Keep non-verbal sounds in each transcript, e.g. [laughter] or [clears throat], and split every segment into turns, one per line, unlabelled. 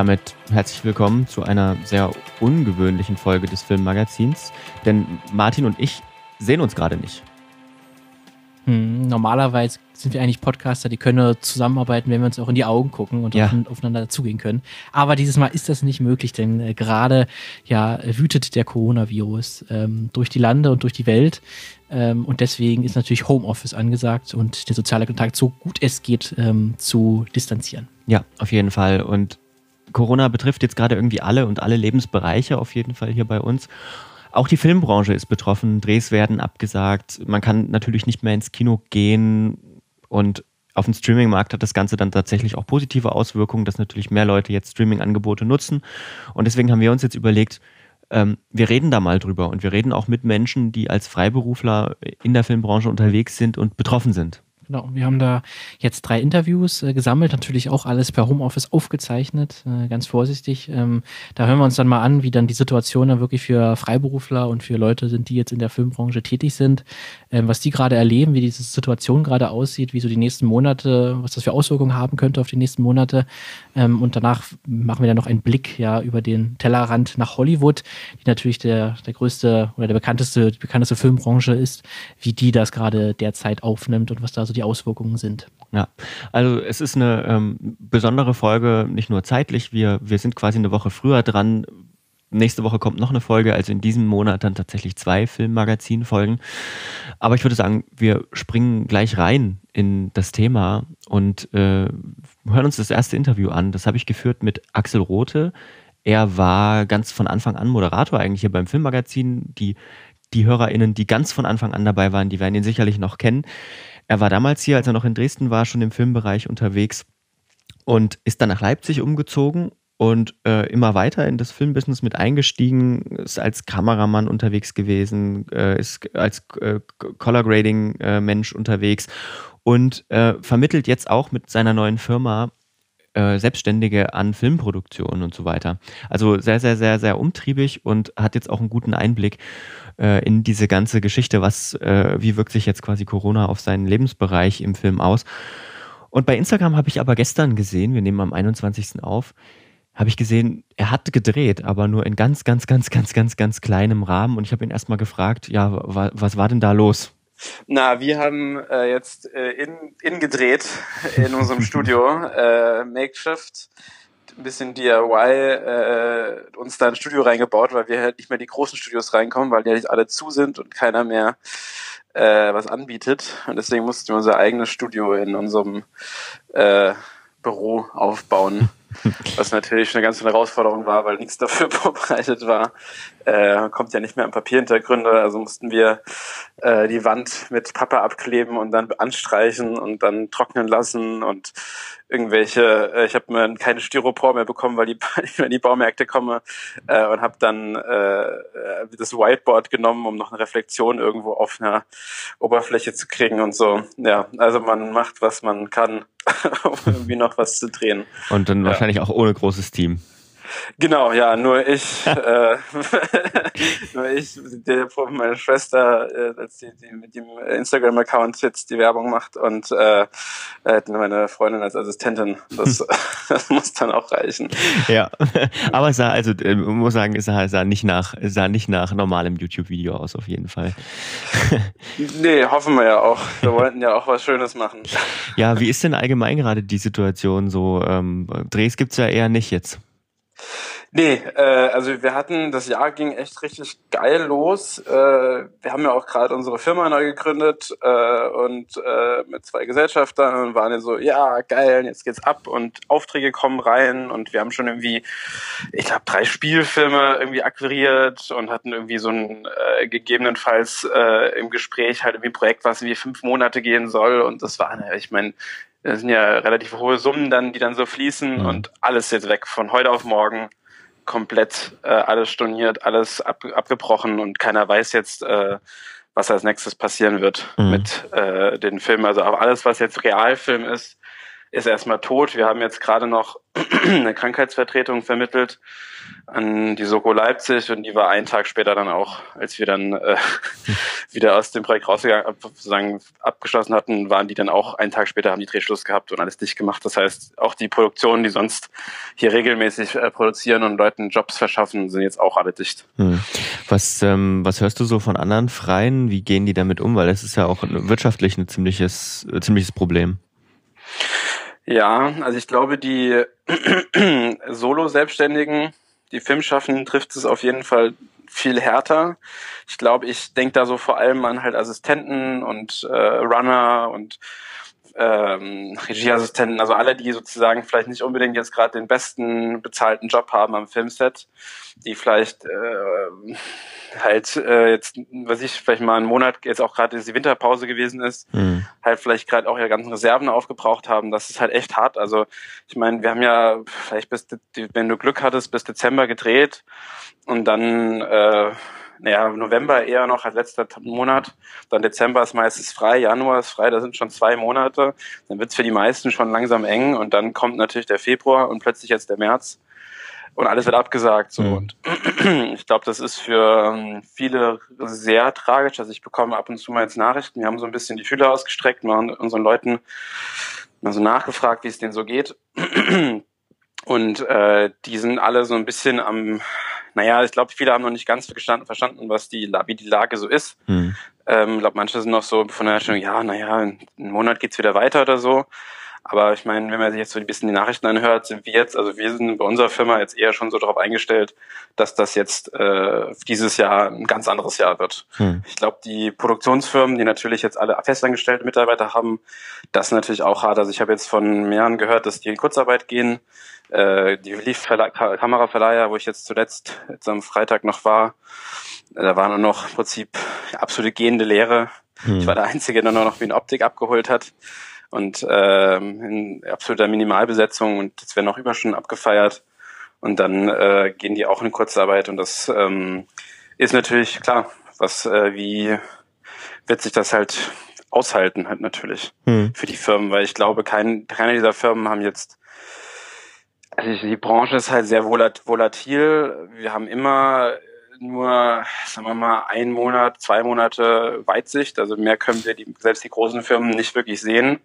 damit herzlich willkommen zu einer sehr ungewöhnlichen Folge des Filmmagazins. Denn Martin und ich sehen uns gerade nicht.
Hm, normalerweise sind wir eigentlich Podcaster, die können nur zusammenarbeiten, wenn wir uns auch in die Augen gucken und ja. aufeinander zugehen können. Aber dieses Mal ist das nicht möglich, denn äh, gerade ja wütet der Coronavirus ähm, durch die Lande und durch die Welt. Ähm, und deswegen ist natürlich Homeoffice angesagt und der soziale Kontakt so gut es geht ähm, zu distanzieren.
Ja, auf jeden Fall. Und Corona betrifft jetzt gerade irgendwie alle und alle Lebensbereiche auf jeden Fall hier bei uns. Auch die Filmbranche ist betroffen, Drehs werden abgesagt, man kann natürlich nicht mehr ins Kino gehen und auf dem Streaming-Markt hat das Ganze dann tatsächlich auch positive Auswirkungen, dass natürlich mehr Leute jetzt Streaming-Angebote nutzen. Und deswegen haben wir uns jetzt überlegt, ähm, wir reden da mal drüber und wir reden auch mit Menschen, die als Freiberufler in der Filmbranche unterwegs sind und betroffen sind.
Genau, wir haben da jetzt drei Interviews äh, gesammelt, natürlich auch alles per Homeoffice aufgezeichnet, äh, ganz vorsichtig. Ähm, da hören wir uns dann mal an, wie dann die Situation dann wirklich für Freiberufler und für Leute sind, die jetzt in der Filmbranche tätig sind, ähm, was die gerade erleben, wie diese Situation gerade aussieht, wie so die nächsten Monate, was das für Auswirkungen haben könnte auf die nächsten Monate. Ähm, und danach machen wir dann noch einen Blick ja über den Tellerrand nach Hollywood, die natürlich der, der größte oder der bekannteste, die bekannteste Filmbranche ist, wie die das gerade derzeit aufnimmt und was da so die die Auswirkungen sind.
Ja, also es ist eine ähm, besondere Folge, nicht nur zeitlich, wir, wir sind quasi eine Woche früher dran. Nächste Woche kommt noch eine Folge, also in diesem Monat dann tatsächlich zwei Filmmagazin-Folgen. Aber ich würde sagen, wir springen gleich rein in das Thema und äh, hören uns das erste Interview an. Das habe ich geführt mit Axel Rote. Er war ganz von Anfang an Moderator eigentlich hier beim Filmmagazin. Die, die HörerInnen, die ganz von Anfang an dabei waren, die werden ihn sicherlich noch kennen. Er war damals hier, als er noch in Dresden war, schon im Filmbereich unterwegs und ist dann nach Leipzig umgezogen und äh, immer weiter in das Filmbusiness mit eingestiegen, ist als Kameramann unterwegs gewesen, äh, ist als äh, Color Grading äh, unterwegs und äh, vermittelt jetzt auch mit seiner neuen Firma äh, Selbstständige an Filmproduktionen und so weiter. Also sehr, sehr, sehr, sehr umtriebig und hat jetzt auch einen guten Einblick äh, in diese ganze Geschichte, was, äh, wie wirkt sich jetzt quasi Corona auf seinen Lebensbereich im Film aus. Und bei Instagram habe ich aber gestern gesehen, wir nehmen am 21. auf, habe ich gesehen, er hat gedreht, aber nur in ganz, ganz, ganz, ganz, ganz, ganz kleinem Rahmen. Und ich habe ihn erstmal gefragt, ja, wa was war denn da los?
Na, wir haben äh, jetzt äh, in, in gedreht in unserem Studio, [laughs] äh, Makeshift ein bisschen DIY äh, uns da ein Studio reingebaut, weil wir halt nicht mehr die großen Studios reinkommen, weil die halt alle zu sind und keiner mehr äh, was anbietet. Und deswegen mussten wir unser eigenes Studio in unserem äh, Büro aufbauen. [laughs] Was natürlich eine ganze Herausforderung war, weil nichts dafür [laughs] vorbereitet war. Äh, kommt ja nicht mehr an Papierhintergründe, also mussten wir äh, die Wand mit Pappe abkleben und dann anstreichen und dann trocknen lassen und irgendwelche, äh, ich habe mir keine Styropor mehr bekommen, weil die, [laughs] ich in die Baumärkte komme äh, und habe dann äh, das Whiteboard genommen, um noch eine Reflexion irgendwo auf einer Oberfläche zu kriegen und so. Ja, also man macht, was man kann, [laughs] um irgendwie noch was zu drehen.
Und dann ja. wahrscheinlich auch ohne großes Team.
Genau, ja, nur ich, [laughs] äh, [laughs] nur ich, der meine Schwester, äh, die, die mit dem Instagram-Account jetzt die Werbung macht und äh, äh, meine Freundin als Assistentin. Das, das [laughs] muss dann auch reichen.
Ja, aber es sah, also äh, muss sagen, es sah, es sah nicht nach, es sah nicht nach normalem YouTube-Video aus, auf jeden Fall.
nee, hoffen wir ja auch. Wir wollten ja auch was Schönes machen.
Ja, wie ist denn allgemein gerade die Situation so? Ähm, Drehs gibt's ja eher nicht jetzt.
Nee, äh, also wir hatten, das Jahr ging echt richtig geil los. Äh, wir haben ja auch gerade unsere Firma neu gegründet äh, und äh, mit zwei Gesellschaftern und waren ja so, ja, geil, jetzt geht's ab und Aufträge kommen rein und wir haben schon irgendwie, ich glaube, drei Spielfilme irgendwie akquiriert und hatten irgendwie so ein äh, gegebenenfalls äh, im Gespräch halt irgendwie ein Projekt, was wie fünf Monate gehen soll und das war, ich meine, das sind ja relativ hohe Summen dann, die dann so fließen mhm. und alles jetzt weg von heute auf morgen komplett äh, alles storniert, alles ab, abgebrochen und keiner weiß jetzt, äh, was als nächstes passieren wird mhm. mit äh, den Filmen. Also alles, was jetzt Realfilm ist, ist erstmal tot. Wir haben jetzt gerade noch [clears throat] eine Krankheitsvertretung vermittelt an die Soko Leipzig und die war einen Tag später dann auch, als wir dann äh, [laughs] wieder aus dem Projekt rausgegangen, sozusagen abgeschlossen hatten, waren die dann auch einen Tag später haben die Drehschluss gehabt und alles dicht gemacht. Das heißt, auch die Produktionen, die sonst hier regelmäßig äh, produzieren und Leuten Jobs verschaffen, sind jetzt auch alle dicht. Hm.
Was, ähm, was hörst du so von anderen Freien? Wie gehen die damit um? Weil das ist ja auch wirtschaftlich ein ziemliches, äh, ziemliches Problem.
Ja, also ich glaube, die [clears throat] Solo-Selbstständigen, die Filmschaffenden trifft es auf jeden Fall viel härter. Ich glaube, ich denke da so vor allem an halt Assistenten und äh, Runner und ähm, Regieassistenten, also alle, die sozusagen vielleicht nicht unbedingt jetzt gerade den besten bezahlten Job haben am Filmset, die vielleicht äh, halt äh, jetzt, was ich, vielleicht mal einen Monat, jetzt auch gerade die Winterpause gewesen ist, mhm. halt vielleicht gerade auch ihre ganzen Reserven aufgebraucht haben. Das ist halt echt hart. Also ich meine, wir haben ja vielleicht bis, wenn du Glück hattest, bis Dezember gedreht und dann äh, naja, November eher noch als letzter Monat, dann Dezember ist meistens frei, Januar ist frei, da sind schon zwei Monate, dann wird's für die meisten schon langsam eng und dann kommt natürlich der Februar und plötzlich jetzt der März und alles wird abgesagt. So. Mhm. Und [clears throat] ich glaube, das ist für ähm, viele sehr tragisch. Also ich bekomme ab und zu mal jetzt Nachrichten, wir haben so ein bisschen die Fühler ausgestreckt, wir haben unseren Leuten mal so nachgefragt, wie es denen so geht. [clears throat] Und äh, die sind alle so ein bisschen am naja, ich glaube, viele haben noch nicht ganz verstanden, verstanden was die, wie die Lage so ist. Mhm. Ähm, ich glaube, manche sind noch so von der Stellung, ja, naja, in einem Monat geht's wieder weiter oder so. Aber ich meine, wenn man sich jetzt so ein bisschen die Nachrichten anhört, sind wir jetzt, also wir sind bei unserer Firma jetzt eher schon so darauf eingestellt, dass das jetzt äh, dieses Jahr ein ganz anderes Jahr wird. Hm. Ich glaube, die Produktionsfirmen, die natürlich jetzt alle festangestellte Mitarbeiter haben, das ist natürlich auch hart. Also ich habe jetzt von mehreren gehört, dass die in Kurzarbeit gehen. Äh, die Kameraverleiher, wo ich jetzt zuletzt jetzt am Freitag noch war, äh, da war nur noch im Prinzip absolute gehende Lehre. Hm. Ich war der Einzige, der nur noch wie eine Optik abgeholt hat und ähm, in absoluter Minimalbesetzung und es werden auch Überstunden abgefeiert und dann äh, gehen die auch in Kurzarbeit und das ähm, ist natürlich klar, was äh, wie wird sich das halt aushalten halt natürlich hm. für die Firmen, weil ich glaube, kein, keine dieser Firmen haben jetzt also die Branche ist halt sehr volatil. Wir haben immer nur, sagen wir mal, ein Monat, zwei Monate Weitsicht. Also mehr können wir die, selbst die großen Firmen nicht wirklich sehen.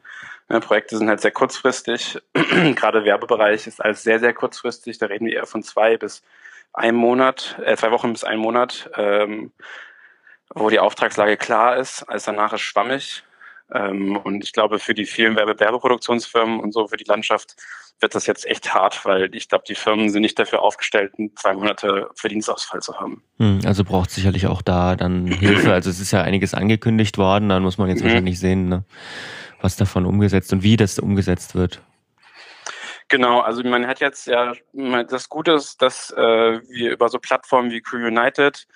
Projekte sind halt sehr kurzfristig. [clears throat] Gerade Werbebereich ist alles sehr, sehr kurzfristig. Da reden wir eher von zwei bis einem Monat, äh, zwei Wochen bis einen Monat, ähm, wo die Auftragslage klar ist. Alles danach ist schwammig. Ähm, und ich glaube, für die vielen Werbe Werbeproduktionsfirmen und so für die Landschaft wird das jetzt echt hart, weil ich glaube, die Firmen sind nicht dafür aufgestellt, zwei Monate Verdienstausfall zu haben.
Hm, also braucht sicherlich auch da dann [clears throat] Hilfe. Also es ist ja einiges angekündigt worden, dann muss man jetzt mhm. wahrscheinlich sehen, ne, was davon umgesetzt und wie das umgesetzt wird.
Genau, also man hat jetzt ja das Gute ist, dass äh, wir über so Plattformen wie Crew United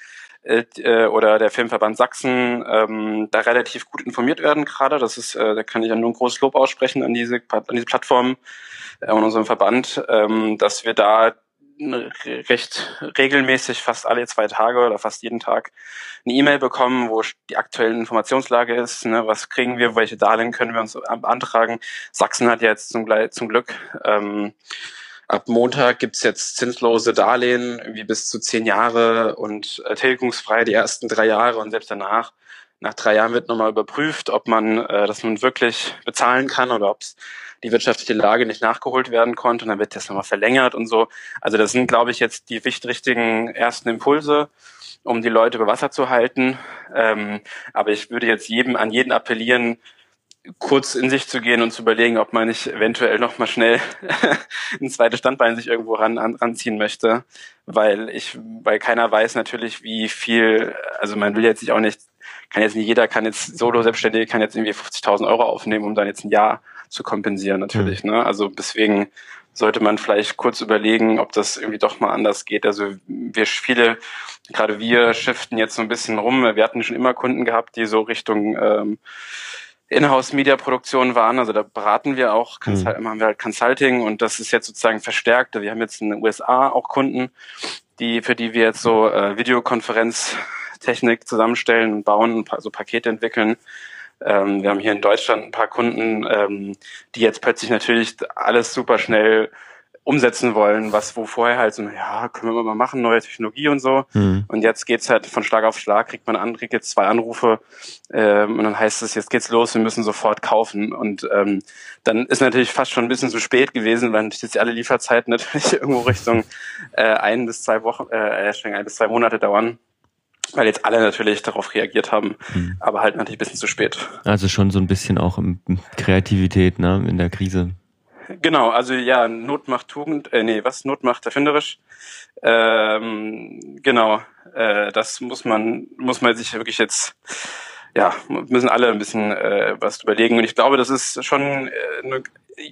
äh, äh, oder der Filmverband Sachsen ähm, da relativ gut informiert werden gerade. Das ist, äh, da kann ich ja nur ein großes Lob aussprechen an diese, an diese Plattform äh, und unserem Verband, ähm, dass wir da recht regelmäßig, fast alle zwei Tage oder fast jeden Tag eine E-Mail bekommen, wo die aktuelle Informationslage ist, ne, was kriegen wir, welche Darlehen können wir uns beantragen. Sachsen hat ja jetzt zum, zum Glück ähm, Ab Montag gibt's jetzt zinslose Darlehen, irgendwie bis zu zehn Jahre und äh, tilgungsfrei die ersten drei Jahre und selbst danach. Nach drei Jahren wird nochmal überprüft, ob man äh, das nun wirklich bezahlen kann oder ob die wirtschaftliche Lage nicht nachgeholt werden konnte und dann wird das nochmal verlängert und so. Also das sind, glaube ich, jetzt die richtigen ersten Impulse, um die Leute über Wasser zu halten. Ähm, aber ich würde jetzt jedem an jeden appellieren, kurz in sich zu gehen und zu überlegen, ob man nicht eventuell noch mal schnell [laughs] ein zweites Standbein sich irgendwo ran, an, ranziehen möchte, weil ich, weil keiner weiß natürlich, wie viel, also man will jetzt sich auch nicht, kann jetzt nicht jeder kann jetzt solo selbstständig kann jetzt irgendwie 50.000 Euro aufnehmen, um dann jetzt ein Jahr zu kompensieren natürlich, mhm. ne? Also deswegen sollte man vielleicht kurz überlegen, ob das irgendwie doch mal anders geht. Also wir viele, gerade wir shiften jetzt so ein bisschen rum. Wir hatten schon immer Kunden gehabt, die so Richtung ähm, Inhouse-Media-Produktion waren. Also da beraten wir auch, mhm. haben wir halt Consulting und das ist jetzt sozusagen verstärkt. Wir haben jetzt in den USA auch Kunden, die, für die wir jetzt so äh, Videokonferenztechnik zusammenstellen und bauen und so Pakete entwickeln. Ähm, wir haben hier in Deutschland ein paar Kunden, ähm, die jetzt plötzlich natürlich alles super schnell umsetzen wollen, was wo vorher halt so, ja, können wir mal machen, neue Technologie und so. Mhm. Und jetzt geht's halt von Schlag auf Schlag, kriegt man an, kriegt jetzt zwei Anrufe ähm, und dann heißt es, jetzt geht's los, wir müssen sofort kaufen. Und ähm, dann ist natürlich fast schon ein bisschen zu spät gewesen, weil natürlich jetzt alle Lieferzeiten [laughs] natürlich irgendwo Richtung äh, ein bis zwei Wochen, äh, ein bis zwei Monate dauern weil jetzt alle natürlich darauf reagiert haben, mhm. aber halt natürlich ein bisschen zu spät.
Also schon so ein bisschen auch Kreativität ne, in der Krise.
Genau, also ja, Not macht Tugend, äh, nee, was? Not macht erfinderisch. Ähm, genau, äh, das muss man, muss man sich wirklich jetzt, ja, müssen alle ein bisschen äh, was überlegen. Und ich glaube, das ist schon äh, eine,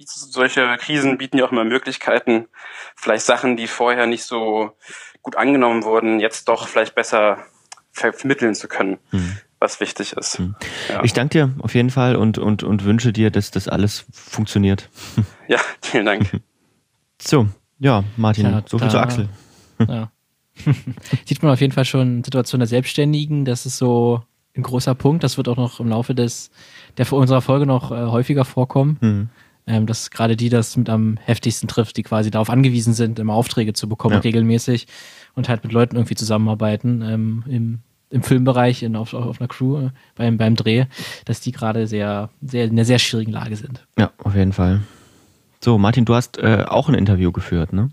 solche Krisen bieten ja auch immer Möglichkeiten, vielleicht Sachen, die vorher nicht so gut angenommen wurden, jetzt doch vielleicht besser vermitteln zu können. Mhm was wichtig ist. Hm.
Ja. Ich danke dir auf jeden Fall und, und, und wünsche dir, dass das alles funktioniert.
Ja, [laughs] vielen Dank. [laughs]
So, ja, Martin, ja, so viel zu Axel. [laughs]
Ja. Sieht man auf jeden Fall schon Situation der Selbstständigen, das ist so ein großer Punkt. Das wird auch noch im Laufe des, der unserer Folge noch äh, häufiger vorkommen. Mhm. Ähm, dass gerade die das mit am heftigsten trifft, die quasi darauf angewiesen sind, immer Aufträge zu bekommen, ja. regelmäßig und halt mit Leuten irgendwie zusammenarbeiten ähm, im im Filmbereich, in, auf, auf einer Crew beim, beim Dreh, dass die gerade sehr, sehr in einer sehr schwierigen Lage sind.
Ja, auf jeden Fall. So, Martin, du hast äh, auch ein Interview geführt, ne?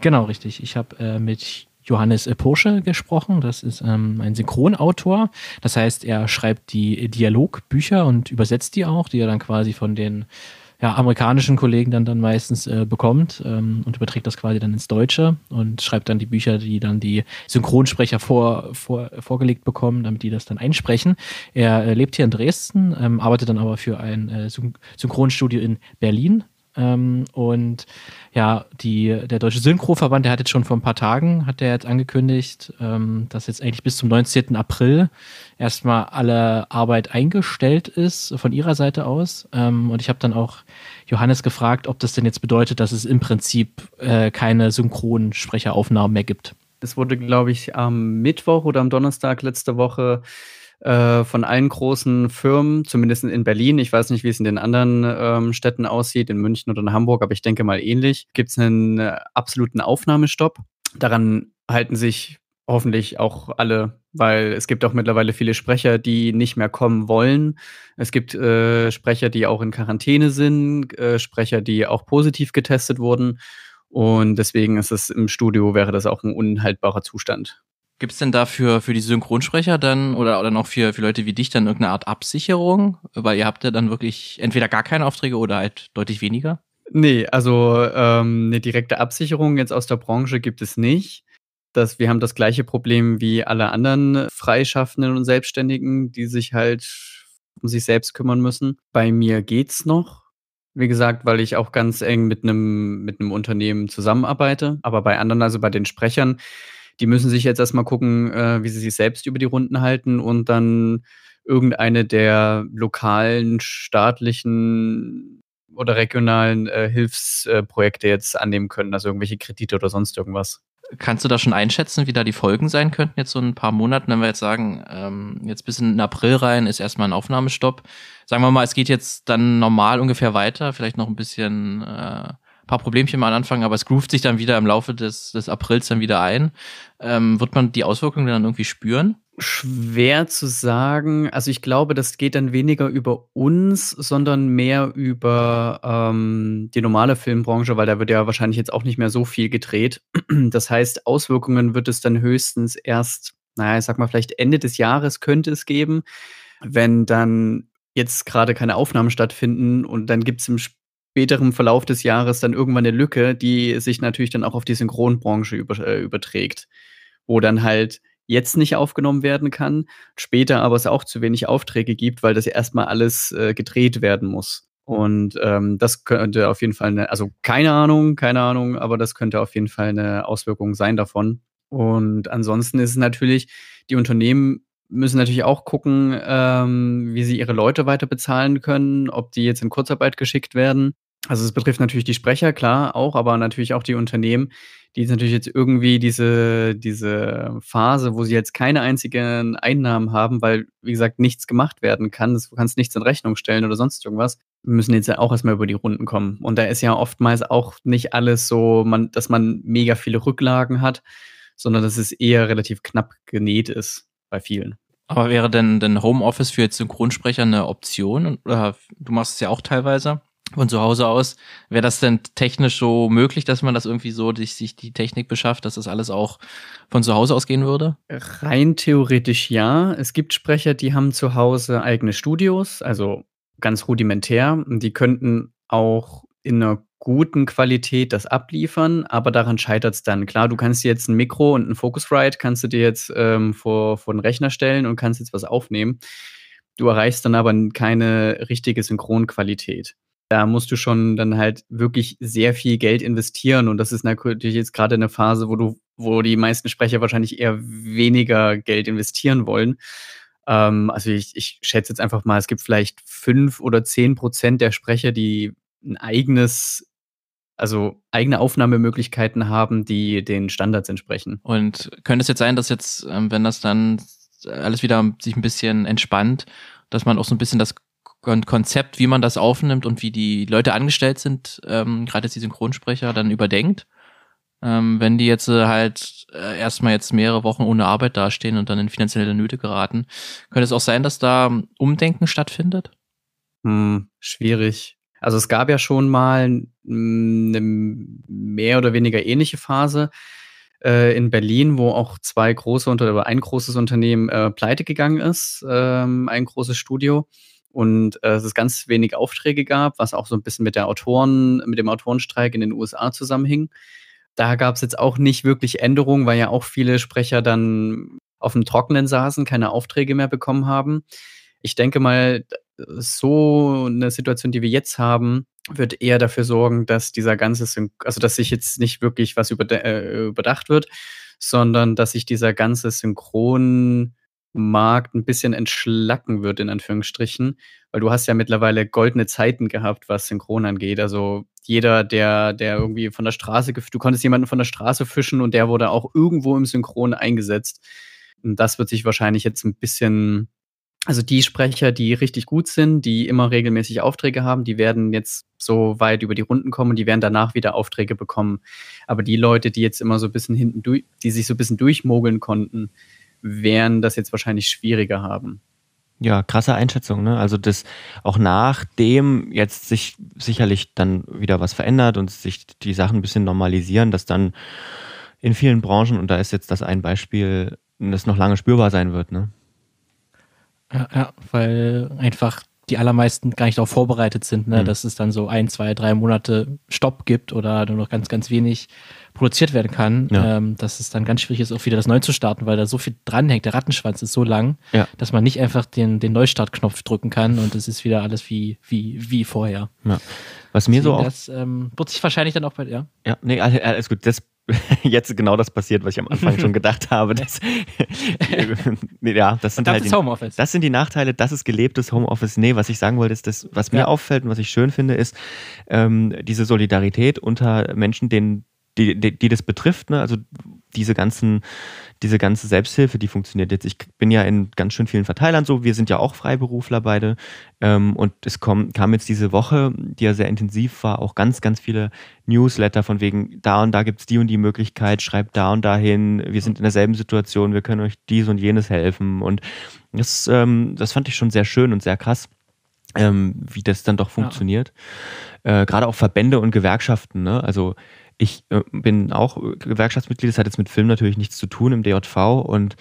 Genau, richtig. Ich habe äh, mit Johannes Porsche gesprochen. Das ist ähm, ein Synchronautor. Das heißt, er schreibt die Dialogbücher und übersetzt die auch, die er dann quasi von den ja, amerikanischen Kollegen dann, dann meistens äh, bekommt ähm, und überträgt das quasi dann ins Deutsche und schreibt dann die Bücher, die dann die Synchronsprecher vor, vor, vorgelegt bekommen, damit die das dann einsprechen. Er äh, lebt hier in Dresden, ähm, arbeitet dann aber für ein äh, Synchronstudio in Berlin ähm, und ja, die, der Deutsche Synchroverband, der hat jetzt schon vor ein paar Tagen, hat der jetzt angekündigt, ähm, dass jetzt eigentlich bis zum 19. April erstmal alle Arbeit eingestellt ist von ihrer Seite aus. Ähm, und ich habe dann auch Johannes gefragt, ob das denn jetzt bedeutet, dass es im Prinzip äh, keine Synchronsprecheraufnahmen mehr gibt.
Das wurde, glaube ich, am Mittwoch oder am Donnerstag letzte Woche äh, von allen großen Firmen, zumindest in Berlin, ich weiß nicht, wie es in den anderen ähm, Städten aussieht, in München oder in Hamburg, aber ich denke mal ähnlich, gibt es einen äh, absoluten Aufnahmestopp. Daran halten sich hoffentlich auch alle, weil es gibt auch mittlerweile viele Sprecher, die nicht mehr kommen wollen. Es gibt äh, Sprecher, die auch in Quarantäne sind, äh, Sprecher, die auch positiv getestet wurden. Und deswegen ist es im Studio, wäre das auch ein unhaltbarer Zustand.
Gibt es denn dafür für die Synchronsprecher dann oder, oder noch für, für Leute wie dich dann irgendeine Art Absicherung? Weil ihr habt ja dann wirklich entweder gar keine Aufträge oder halt deutlich weniger?
Nee, also ähm, eine direkte Absicherung jetzt aus der Branche gibt es nicht. Das, wir haben das gleiche Problem wie alle anderen Freischaffenden und Selbstständigen, die sich halt um sich selbst kümmern müssen. Bei mir geht's noch. Wie gesagt, weil ich auch ganz eng mit einem mit einem Unternehmen zusammenarbeite. Aber bei anderen, also bei den Sprechern, die müssen sich jetzt erstmal gucken, äh, wie sie sich selbst über die Runden halten und dann irgendeine der lokalen, staatlichen oder regionalen äh, Hilfsprojekte jetzt annehmen können, also irgendwelche Kredite oder sonst irgendwas.
Kannst du da schon einschätzen, wie da die Folgen sein könnten, jetzt so ein paar Monaten, wenn wir jetzt sagen, ähm, jetzt bis in den April rein ist erstmal ein Aufnahmestopp. Sagen wir mal, es geht jetzt dann normal ungefähr weiter, vielleicht noch ein bisschen äh, paar Problemchen mal am Anfang, aber es groovt sich dann wieder im Laufe des, des Aprils dann wieder ein. Ähm, wird man die Auswirkungen dann irgendwie spüren?
Schwer zu sagen. Also ich glaube, das geht dann weniger über uns, sondern mehr über ähm, die normale Filmbranche, weil da wird ja wahrscheinlich jetzt auch nicht mehr so viel gedreht. [clears throat] Das heißt, Auswirkungen wird es dann höchstens erst, naja, ich sag mal, vielleicht Ende des Jahres könnte es geben, wenn dann jetzt gerade keine Aufnahmen stattfinden und dann gibt es im späterem Verlauf des Jahres dann irgendwann eine Lücke, die sich natürlich dann auch auf die Synchronbranche über, äh, überträgt, wo dann halt jetzt nicht aufgenommen werden kann, später aber es auch zu wenig Aufträge gibt, weil das erstmal alles äh, gedreht werden muss. Und ähm, das könnte auf jeden Fall eine, also keine Ahnung, keine Ahnung, aber das könnte auf jeden Fall eine Auswirkung sein davon. Und ansonsten ist es natürlich, die Unternehmen müssen natürlich auch gucken, ähm, wie sie ihre Leute weiter bezahlen können, ob die jetzt in Kurzarbeit geschickt werden Also, es betrifft natürlich die Sprecher, klar, auch, aber natürlich auch die Unternehmen, die jetzt natürlich jetzt irgendwie diese diese Phase, wo sie jetzt keine einzigen Einnahmen haben, weil, wie gesagt, nichts gemacht werden kann. Du kannst nichts in Rechnung stellen oder sonst irgendwas, müssen jetzt ja auch erst mal über die Runden kommen. Und da ist ja oftmals auch nicht alles so, man dass man mega viele Rücklagen hat, sondern dass es eher relativ knapp genäht ist bei vielen.
Aber wäre denn denn Homeoffice für jetzt Synchronsprecher eine Option? Oder du machst es ja auch teilweise von zu Hause aus. Wäre das denn technisch so möglich, dass man das irgendwie so sich, sich die Technik beschafft, dass das alles auch von zu Hause aus gehen würde?
Rein theoretisch ja. Es gibt Sprecher, die haben zu Hause eigene Studios, also ganz rudimentär. Die könnten auch in einer guten Qualität das abliefern, aber daran scheitert es dann. Klar, du kannst jetzt ein Mikro und ein Focusrite kannst du dir jetzt ähm, vor, vor den Rechner stellen und kannst jetzt was aufnehmen. Du erreichst dann aber keine richtige Synchronqualität da musst du schon dann halt wirklich sehr viel Geld investieren. Und das ist natürlich jetzt gerade eine Phase, wo du, wo die meisten Sprecher wahrscheinlich eher weniger Geld investieren wollen. Ähm, also ich, ich schätze jetzt einfach mal, es gibt vielleicht fünf oder zehn Prozent der Sprecher, die ein eigenes also eigene Aufnahmemöglichkeiten haben, die den Standards entsprechen.
Und könnte es jetzt sein, dass jetzt, ähm, wenn das dann alles wieder sich ein bisschen entspannt, dass man auch so ein bisschen das Konzept, wie man das aufnimmt und wie die Leute angestellt sind, ähm, gerade die Synchronsprecher, dann überdenkt. Ähm, wenn die jetzt äh, halt äh, erstmal jetzt mehrere Wochen ohne Arbeit dastehen und dann in finanzielle Nöte geraten, könnte es auch sein, dass da Umdenken stattfindet?
Hm, schwierig. Also es gab ja schon mal eine mehr oder weniger ähnliche Phase äh, in Berlin, wo auch zwei große oder ein großes Unternehmen äh, pleite gegangen ist, ähm, ein großes Studio und äh, es ganz wenig Aufträge gab, was auch so ein bisschen mit der Autoren, mit dem Autorenstreik in den USA zusammenhing. Da gab es jetzt auch nicht wirklich Änderungen, weil ja auch viele Sprecher dann auf dem Trockenen saßen, keine Aufträge mehr bekommen haben. Ich denke mal, so eine Situation, die wir jetzt haben, wird eher dafür sorgen, dass dieser ganze, Syn also dass sich jetzt nicht wirklich was äh, überdacht wird, sondern dass sich dieser ganze Synchron Markt ein bisschen entschlacken wird, in Anführungsstrichen, weil du hast ja mittlerweile goldene Zeiten gehabt, was Synchron angeht. Also jeder, der, der irgendwie von der Straße, du konntest jemanden von der Straße fischen und der wurde auch irgendwo im Synchron eingesetzt. Und das wird sich wahrscheinlich jetzt ein bisschen, also die Sprecher, die richtig gut sind, die immer regelmäßig Aufträge haben, die werden jetzt so weit über die Runden kommen, die werden danach wieder Aufträge bekommen. Aber die Leute, die jetzt immer so ein bisschen hinten durch, die sich so ein bisschen durchmogeln konnten, werden das jetzt wahrscheinlich schwieriger haben.
Ja, krasse Einschätzung. Ne? Also das auch nachdem jetzt sich sicherlich dann wieder was verändert und sich die Sachen ein bisschen normalisieren, dass dann in vielen Branchen, und da ist jetzt das ein Beispiel, das noch lange spürbar sein wird. Ne?
Ja, ja, weil einfach die allermeisten gar nicht darauf vorbereitet sind, ne? Mhm. dass es dann so ein, zwei, drei Monate Stopp gibt oder nur noch ganz, ganz wenig produziert werden kann, ja. ähm, dass es dann ganz schwierig ist, auch wieder das neu zu starten, weil da so viel dranhängt. Der Rattenschwanz ist so lang, ja. dass man nicht einfach den, den Neustartknopf drücken kann und es ist wieder alles wie, wie, wie vorher.
Ja. Was mir Deswegen so auch.
Das ähm, wird sich wahrscheinlich dann auch bei, ja.
Ja, nee, alles gut. Das [laughs] jetzt genau das passiert, was ich am Anfang schon [laughs] gedacht habe. Dass, ja, das [laughs] sind
das
halt
ist die, Homeoffice.
Das sind die Nachteile, das ist gelebtes Homeoffice. Nee, was ich sagen wollte, ist, das, was mir ja. auffällt und was ich schön finde, ist ähm, diese Solidarität unter Menschen, denen die, die, die das betrifft, ne? also diese ganzen, diese ganze Selbsthilfe, die funktioniert jetzt. Ich bin ja in ganz schön vielen Verteilern so, wir sind ja auch Freiberufler beide. Ähm, und es kom, kam jetzt diese Woche, die ja sehr intensiv war, auch ganz, ganz viele Newsletter von wegen, da und da gibt es die und die Möglichkeit, schreibt da und dahin, wir sind in derselben Situation, wir können euch dies und jenes helfen. Und das, ähm, das fand ich schon sehr schön und sehr krass. Ähm, wie das dann doch funktioniert. Ja. Äh, Gerade auch Verbände und Gewerkschaften, ne? Also ich äh, bin auch Gewerkschaftsmitglied, das hat jetzt mit Film natürlich nichts zu tun im DJV und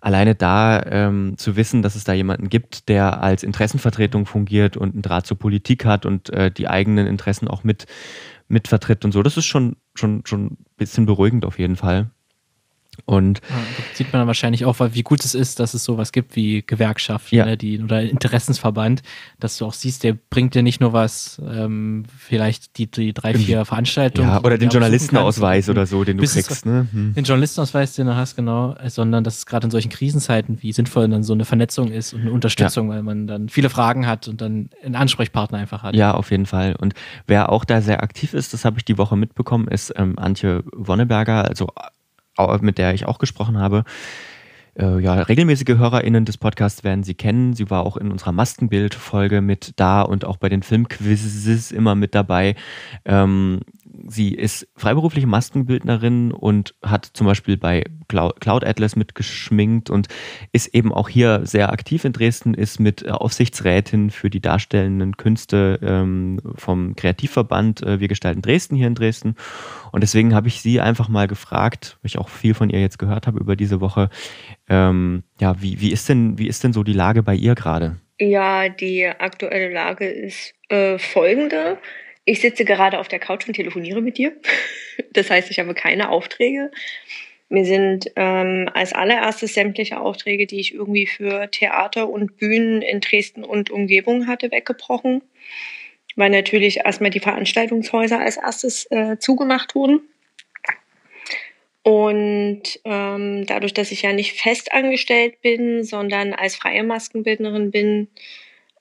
alleine da ähm, zu wissen, dass es da jemanden gibt, der als Interessenvertretung fungiert und einen Draht zur Politik hat und äh, die eigenen Interessen auch mit, mit vertritt und so, das ist schon, schon, schon ein bisschen beruhigend auf jeden Fall. Und
ja, sieht man dann wahrscheinlich auch, wie gut es ist, dass es sowas gibt wie Gewerkschaft
ja.
ne, die, oder Interessensverband, dass du auch siehst, der bringt dir nicht nur was, ähm, vielleicht die, die drei, vier Veranstaltungen.
Ja, oder den Journalistenausweis oder so, den du kriegst. Ne?
Hm. Den Journalistenausweis, den du hast, genau, sondern dass es gerade in solchen Krisenzeiten, wie sinnvoll dann so eine Vernetzung ist und eine Unterstützung, ja. weil man dann viele Fragen hat und dann einen Ansprechpartner einfach hat.
Ja, auf jeden Fall. Und wer auch da sehr aktiv ist, das habe ich die Woche mitbekommen, ist ähm, Antje Wonneberger, also mit der ich auch gesprochen habe. Äh, ja, regelmäßige HörerInnen des Podcasts werden sie kennen. Sie war auch in unserer Maskenbild-Folge mit da und auch bei den Filmquizzes immer mit dabei. Ähm, sie ist freiberufliche Maskenbildnerin und hat zum Beispiel bei Cloud Atlas mitgeschminkt und ist eben auch hier sehr aktiv in Dresden, ist mit Aufsichtsrätin für die darstellenden Künste ähm, vom Kreativverband äh, Wir gestalten Dresden hier in Dresden. Und deswegen habe ich sie einfach mal gefragt, weil ich auch viel von ihr jetzt gehört habe über diese Woche, ähm, ja, wie, wie, ist denn, wie ist denn so die Lage bei ihr gerade?
Ja, die aktuelle Lage ist äh, folgende. Ich sitze gerade auf der Couch und telefoniere mit dir. [laughs] Das heißt, ich habe keine Aufträge. Mir sind ähm, als allererstes sämtliche Aufträge, die ich irgendwie für Theater und Bühnen in Dresden und Umgebung hatte, weggebrochen, weil natürlich erstmal die Veranstaltungshäuser als erstes äh, zugemacht wurden. Und ähm, dadurch, dass ich ja nicht fest angestellt bin, sondern als freie Maskenbildnerin bin,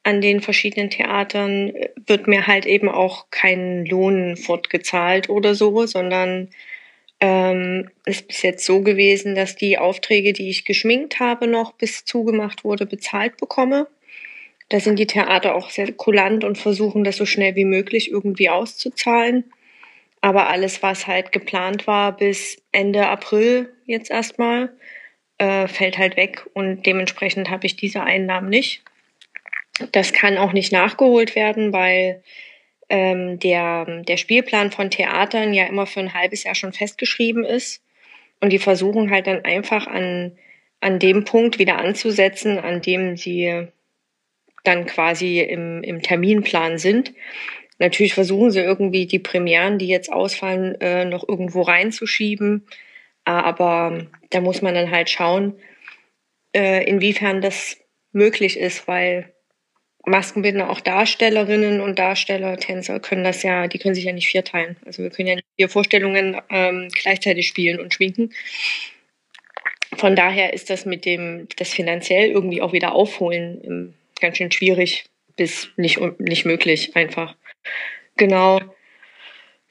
an den verschiedenen Theatern wird mir halt eben auch kein Lohn fortgezahlt oder so, sondern ähm, ist bis jetzt so gewesen, dass die Aufträge, die ich geschminkt habe, noch bis zugemacht wurde, bezahlt bekomme. Da sind die Theater auch sehr kulant und versuchen das so schnell wie möglich irgendwie auszuzahlen. Aber alles, was halt geplant war bis Ende April jetzt erstmal, äh, fällt halt weg und dementsprechend habe ich diese Einnahmen nicht. Das kann auch nicht nachgeholt werden, weil ähm, der, der Spielplan von Theatern ja immer für ein halbes Jahr schon festgeschrieben ist. Und die versuchen halt dann einfach an, an dem Punkt wieder anzusetzen, an dem sie dann quasi im, im Terminplan sind. Natürlich versuchen sie irgendwie die Premieren, die jetzt ausfallen, äh, noch irgendwo reinzuschieben. Aber da muss man dann halt schauen, äh, inwiefern das möglich ist, weil Maskenbildner, auch Darstellerinnen und Darsteller, Tänzer können das ja, die können sich ja nicht vierteilen. Also wir können ja nicht vier Vorstellungen ähm, gleichzeitig spielen und schminken. Von daher ist das mit dem, das finanziell irgendwie auch wieder aufholen ähm, ganz schön schwierig bis nicht, nicht möglich einfach. Genau.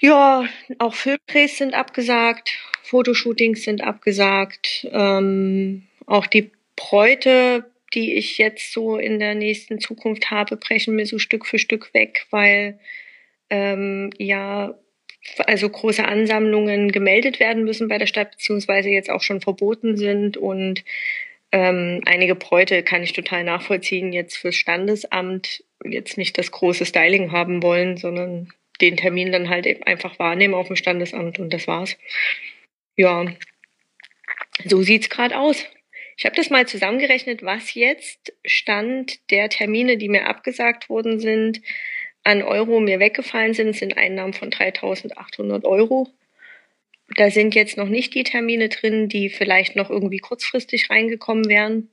Ja, auch Filmdrehs sind abgesagt, Fotoshootings sind abgesagt, ähm, auch die Bräute die ich jetzt so in der nächsten Zukunft habe, brechen mir so Stück für Stück weg, weil ähm, ja also große Ansammlungen gemeldet werden müssen bei der Stadt, beziehungsweise jetzt auch schon verboten sind. Und ähm, einige Bräute kann ich total nachvollziehen, jetzt fürs Standesamt jetzt nicht das große Styling haben wollen, sondern den Termin dann halt eben einfach wahrnehmen auf dem Standesamt und das war's. Ja, so sieht's gerade aus. Ich habe das mal zusammengerechnet, was jetzt Stand der Termine, die mir abgesagt worden sind, an Euro mir weggefallen sind, sind Einnahmen von 3.800 Euro. Da sind jetzt noch nicht die Termine drin, die vielleicht noch irgendwie kurzfristig reingekommen wären,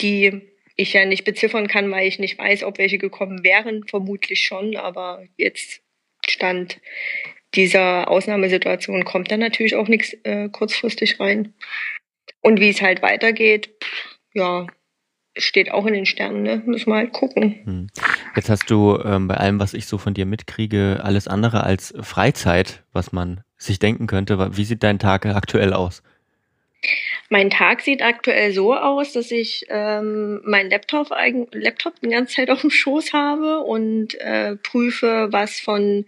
die ich ja nicht beziffern kann, weil ich nicht weiß, ob welche gekommen wären. Vermutlich schon, aber jetzt stand dieser Ausnahmesituation kommt dann natürlich auch nichts äh, kurzfristig rein. Und wie es halt weitergeht, ja, steht auch in den Sternen, ne? Müssen wir halt gucken. Hm.
Jetzt hast du ähm, bei allem, was ich so von dir mitkriege, alles andere als Freizeit, was man sich denken könnte. Wie sieht dein Tag aktuell aus?
Mein Tag sieht aktuell so aus, dass ich ähm, meinen Laptop, Laptop die ganze Zeit auf dem Schoß habe und äh, prüfe, was von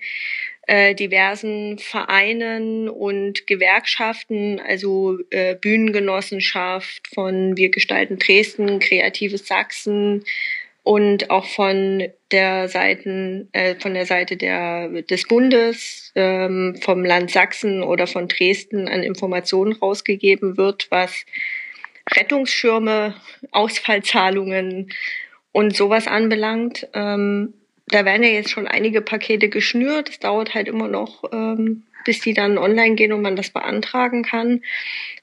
äh, diversen Vereinen und Gewerkschaften, also äh, Bühnengenossenschaft von Wir gestalten Dresden, Kreatives Sachsen und auch von der Seiten, äh, von der Seite der, des Bundes, ähm, vom Land Sachsen oder von Dresden an Informationen rausgegeben wird, was Rettungsschirme, Ausfallzahlungen und sowas anbelangt. Ähm, da werden ja jetzt schon einige Pakete geschnürt. Es dauert halt immer noch, ähm, bis die dann online gehen und man das beantragen kann.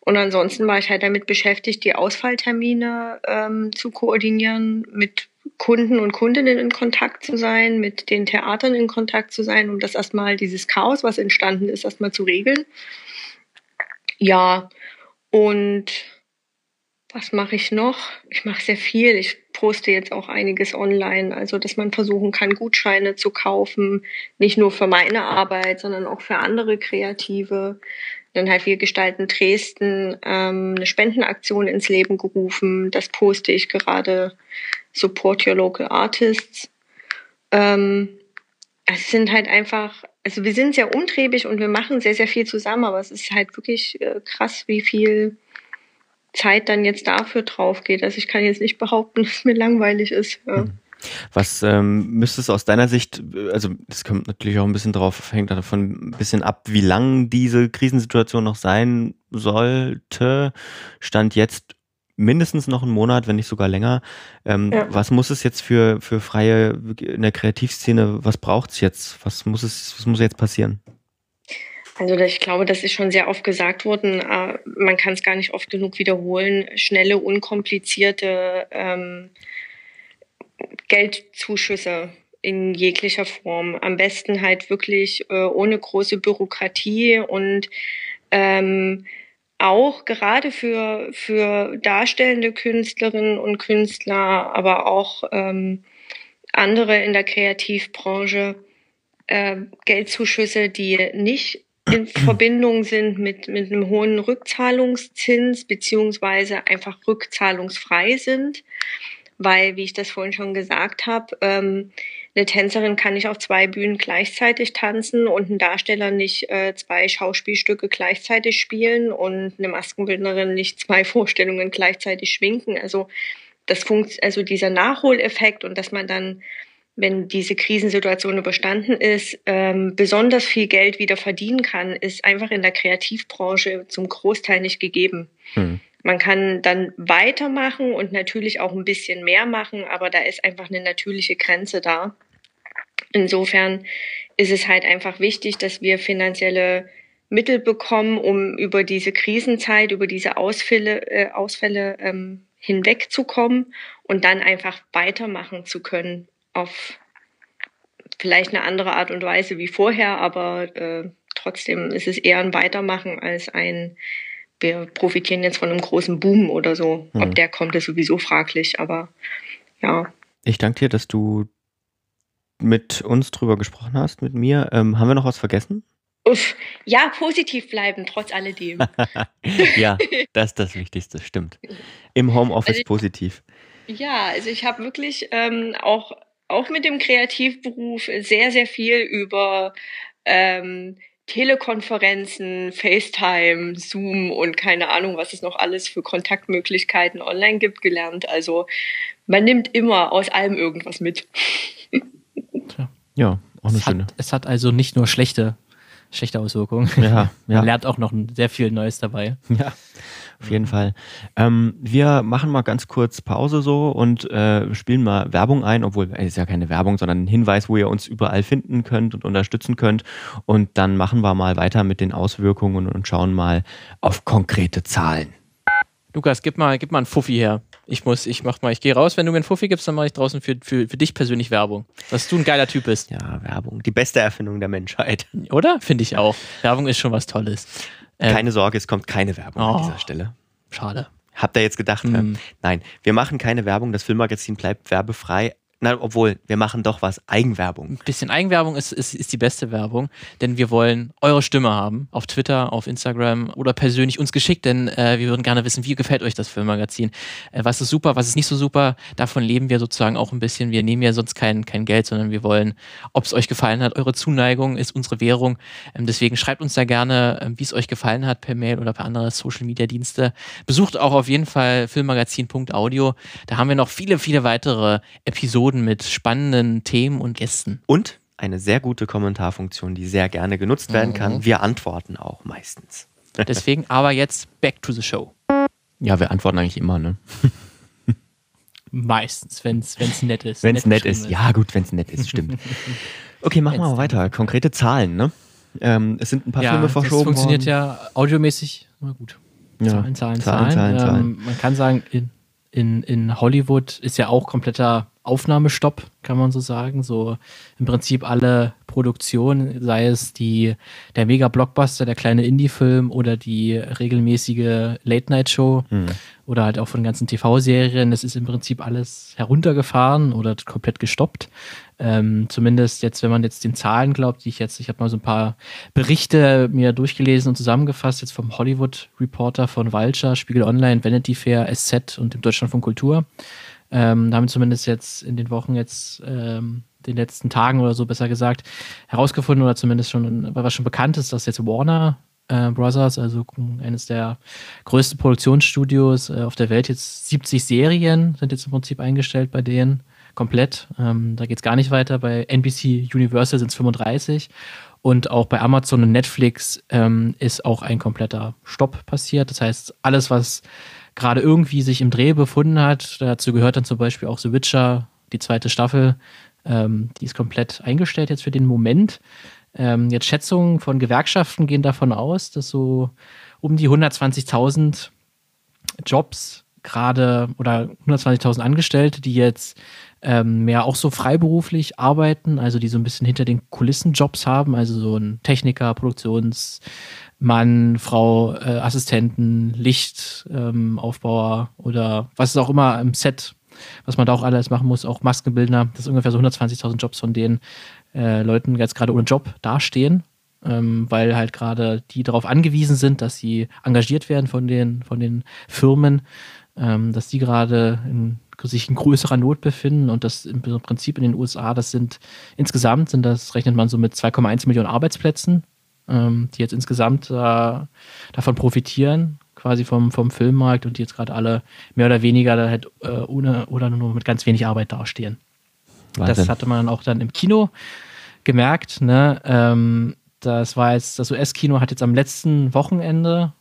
Und ansonsten war ich halt damit beschäftigt, die Ausfalltermine ähm, zu koordinieren, mit Kunden und Kundinnen in Kontakt zu sein, mit den Theatern in Kontakt zu sein, um das erstmal, dieses Chaos, was entstanden ist, erstmal zu regeln. Ja, und was mache ich noch? Ich mache sehr viel. Ich poste jetzt auch einiges online, also dass man versuchen kann, Gutscheine zu kaufen, nicht nur für meine Arbeit, sondern auch für andere Kreative. Dann halt wir gestalten Dresden ähm, eine Spendenaktion ins Leben gerufen. Das poste ich gerade. Support your local artists. Ähm, es sind halt einfach, also wir sind sehr umtriebig und wir machen sehr, sehr viel zusammen, aber es ist halt wirklich äh, krass, wie viel Zeit dann jetzt dafür drauf geht. Also ich kann jetzt nicht behaupten, [laughs] dass es mir langweilig ist. Ja. Hm.
Was ähm, müsste es aus deiner Sicht, also das kommt natürlich auch ein bisschen drauf, hängt davon ein bisschen ab, wie lang diese Krisensituation noch sein sollte. Stand jetzt mindestens noch einen Monat, wenn nicht sogar länger. Ähm, ja. Was muss es jetzt für, für Freie in der Kreativszene, was braucht es jetzt? Was muss es, was muss jetzt passieren?
Also ich glaube, das ist schon sehr oft gesagt worden. Äh, man kann es gar nicht oft genug wiederholen. Schnelle, unkomplizierte ähm, Geldzuschüsse in jeglicher Form. Am besten halt wirklich äh, ohne große Bürokratie und ähm, auch gerade für, für darstellende Künstlerinnen und Künstler, aber auch ähm, andere in der Kreativbranche äh, Geldzuschüsse, die nicht in Verbindung sind mit, mit einem hohen Rückzahlungszins beziehungsweise einfach rückzahlungsfrei sind, weil, wie ich das vorhin schon gesagt habe, ähm, eine Tänzerin kann nicht auf zwei Bühnen gleichzeitig tanzen und ein Darsteller nicht äh, zwei Schauspielstücke gleichzeitig spielen und eine Maskenbildnerin nicht zwei [laughs] Vorstellungen gleichzeitig schwinken. Also das funkt, also dieser Nachholeffekt und dass man dann wenn diese Krisensituation überstanden ist, ähm, besonders viel Geld wieder verdienen kann, ist einfach in der Kreativbranche zum Großteil nicht gegeben. Hm. Man kann dann weitermachen und natürlich auch ein bisschen mehr machen, aber da ist einfach eine natürliche Grenze da. Insofern ist es halt einfach wichtig, dass wir finanzielle Mittel bekommen, um über diese Krisenzeit, über diese Ausfälle, äh, Ausfälle ähm, hinwegzukommen und dann einfach weitermachen zu können auf vielleicht eine andere Art und Weise wie vorher, aber äh, trotzdem ist es eher ein Weitermachen als ein, wir profitieren jetzt von einem großen Boom oder so. Mhm. Ob der kommt, ist sowieso fraglich, aber ja.
Ich danke dir, dass du mit uns drüber gesprochen hast, mit mir. Ähm, haben wir noch was vergessen?
Uff, ja, positiv bleiben, trotz alledem. [laughs]
ja, das ist das Wichtigste, stimmt. Im Homeoffice also positiv.
Ja, also ich habe wirklich ähm, auch auch mit dem Kreativberuf sehr, sehr viel über ähm, Telekonferenzen, FaceTime, Zoom und keine Ahnung, was es noch alles für Kontaktmöglichkeiten online gibt, gelernt. Also man nimmt immer aus allem irgendwas mit.
Ja, auch eine
es
schöne.
Hat, es hat also nicht nur schlechte, schlechte Auswirkungen.
Ja, ja. [laughs]
Man lernt auch noch sehr viel Neues dabei. [laughs]
Ja. Auf jeden Fall. Ähm, wir machen mal ganz kurz Pause so und äh, spielen mal Werbung ein, obwohl es ist ja keine Werbung, sondern ein Hinweis, wo ihr uns überall finden könnt und unterstützen könnt. Und dann machen wir mal weiter mit den Auswirkungen und schauen mal auf konkrete Zahlen.
Lukas, gib mal, gib mal einen Fuffi her. Ich muss, ich mach mal, ich gehe raus. Wenn du mir einen Fuffi gibst, dann mache ich draußen für, für, für dich persönlich Werbung. Dass du ein geiler Typ bist.
Ja, Werbung. Die beste Erfindung der Menschheit.
Oder? Finde ich auch. Werbung ist schon was Tolles.
Ähm, keine Sorge, es kommt keine Werbung oh, an dieser Stelle.
Schade.
Habt ihr jetzt gedacht? Mm. Nein, wir machen keine Werbung. Das Filmmagazin bleibt werbefrei. Na, obwohl, wir machen doch was. Eigenwerbung.
Ein bisschen Eigenwerbung ist, ist, ist die beste Werbung, denn wir wollen eure Stimme haben. Auf Twitter, auf Instagram oder persönlich uns geschickt, denn äh, wir würden gerne wissen, wie gefällt euch das Filmmagazin? Äh, was ist super, was ist nicht so super? Davon leben wir sozusagen auch ein bisschen. Wir nehmen ja sonst kein, kein Geld, sondern wir wollen, ob es euch gefallen hat. Eure Zuneigung ist unsere Währung. Ähm, deswegen schreibt uns da gerne, äh, wie es euch gefallen hat, per Mail oder per andere Social Media Dienste. Besucht auch auf jeden Fall filmmagazin.audio. Da haben wir noch viele, viele weitere Episoden Episoden mit spannenden Themen und Gästen.
Und eine sehr gute Kommentarfunktion, die sehr gerne genutzt werden kann. Mhm. Wir antworten auch meistens. [laughs]
Deswegen aber jetzt back to the show.
Ja, wir antworten eigentlich immer, ne? [laughs]
Meistens, wenn es nett ist.
Wenn es nett, nett ist. Ja, gut, wenn es nett ist, stimmt. [laughs] Okay, machen wir mal weiter. Konkrete Zahlen, ne? Ähm, es sind ein paar
ja,
Filme verschoben
das funktioniert
worden.
ja audiomäßig immer gut.
Ja,
Zahlen, Zahlen,
Zahlen,
Zahlen.
Zahlen,
ähm,
Zahlen.
Man kann sagen, in, in, in Hollywood ist ja auch kompletter Aufnahmestopp, kann man so sagen. So im Prinzip alle Produktionen, sei es die, der Mega-Blockbuster, der kleine Indie-Film oder die regelmäßige Late-Night-Show
Hm.
oder halt auch von ganzen TV-Serien. Das ist im Prinzip alles heruntergefahren oder komplett gestoppt. Ähm, zumindest jetzt, wenn man jetzt den Zahlen glaubt, die ich jetzt, ich habe mal so ein paar Berichte mir durchgelesen und zusammengefasst, jetzt vom Hollywood Reporter von Vulture, Spiegel Online, Vanity Fair, SZ und dem Deutschlandfunk Kultur. Ähm, da haben wir zumindest jetzt in den Wochen jetzt, ähm, den letzten Tagen oder so besser gesagt, herausgefunden oder zumindest schon, was schon bekannt ist, dass jetzt Warner äh, Brothers, also eines der größten Produktionsstudios äh, auf der Welt, jetzt 70 Serien sind jetzt im Prinzip eingestellt bei denen komplett. Ähm, da geht es gar nicht weiter. Bei NBC Universal sind es 35. Und auch bei Amazon und Netflix ähm, ist auch ein kompletter Stopp passiert. Das heißt, alles, was gerade irgendwie sich im Dreh befunden hat, dazu gehört dann zum Beispiel auch The Witcher, die zweite Staffel, ähm, die ist komplett eingestellt jetzt für den Moment. Ähm, jetzt Schätzungen von Gewerkschaften gehen davon aus, dass so um die 120.000 Jobs gerade oder 120.000 Angestellte, die jetzt ähm, mehr auch so freiberuflich arbeiten, also die so ein bisschen hinter den Kulissen Jobs haben, also so ein Techniker, Produktionsmann, Frau, äh, Assistenten, Lichtaufbauer ähm, oder was es auch immer im Set, was man da auch alles machen muss, auch Maskenbildner, das ist ungefähr so 120.000 Jobs von denen äh, Leuten jetzt gerade ohne Job dastehen, ähm, weil halt gerade die darauf angewiesen sind, dass sie engagiert werden von den, von den Firmen, ähm, dass die gerade in, sich in größerer Not befinden und das im Prinzip in den USA, das sind insgesamt sind das, rechnet man so mit 2,1 Millionen Arbeitsplätzen, ähm, die jetzt insgesamt äh, davon profitieren, quasi vom, vom Filmmarkt und die jetzt gerade alle mehr oder weniger da halt äh, ohne oder nur mit ganz wenig Arbeit dastehen.
Wahnsinn.
Das hatte man auch dann im Kino gemerkt. Ne? Ähm, das war jetzt, das US-Kino hat jetzt am letzten Wochenende,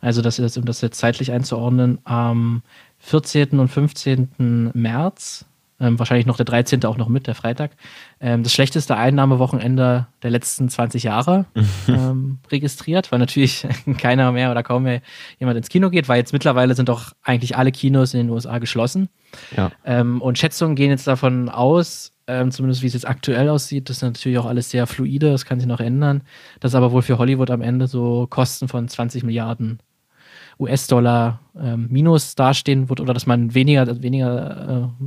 also das ist, um das jetzt zeitlich einzuordnen, am 14. und 15. März, ähm, wahrscheinlich noch der 13. auch noch mit, der Freitag, ähm, das schlechteste Einnahmewochenende der letzten 20 Jahre [laughs] ähm, registriert, weil natürlich [laughs] keiner mehr oder kaum mehr jemand ins Kino geht, weil jetzt mittlerweile sind doch eigentlich alle Kinos in den USA geschlossen.
Ja.
Ähm, und Schätzungen gehen jetzt davon aus, ähm, zumindest wie es jetzt aktuell aussieht, das ist natürlich auch alles sehr fluide, das kann sich noch ändern, dass aber wohl für Hollywood am Ende so Kosten von 20 Milliarden US-Dollar ähm, minus dastehen wird oder dass man weniger, weniger äh,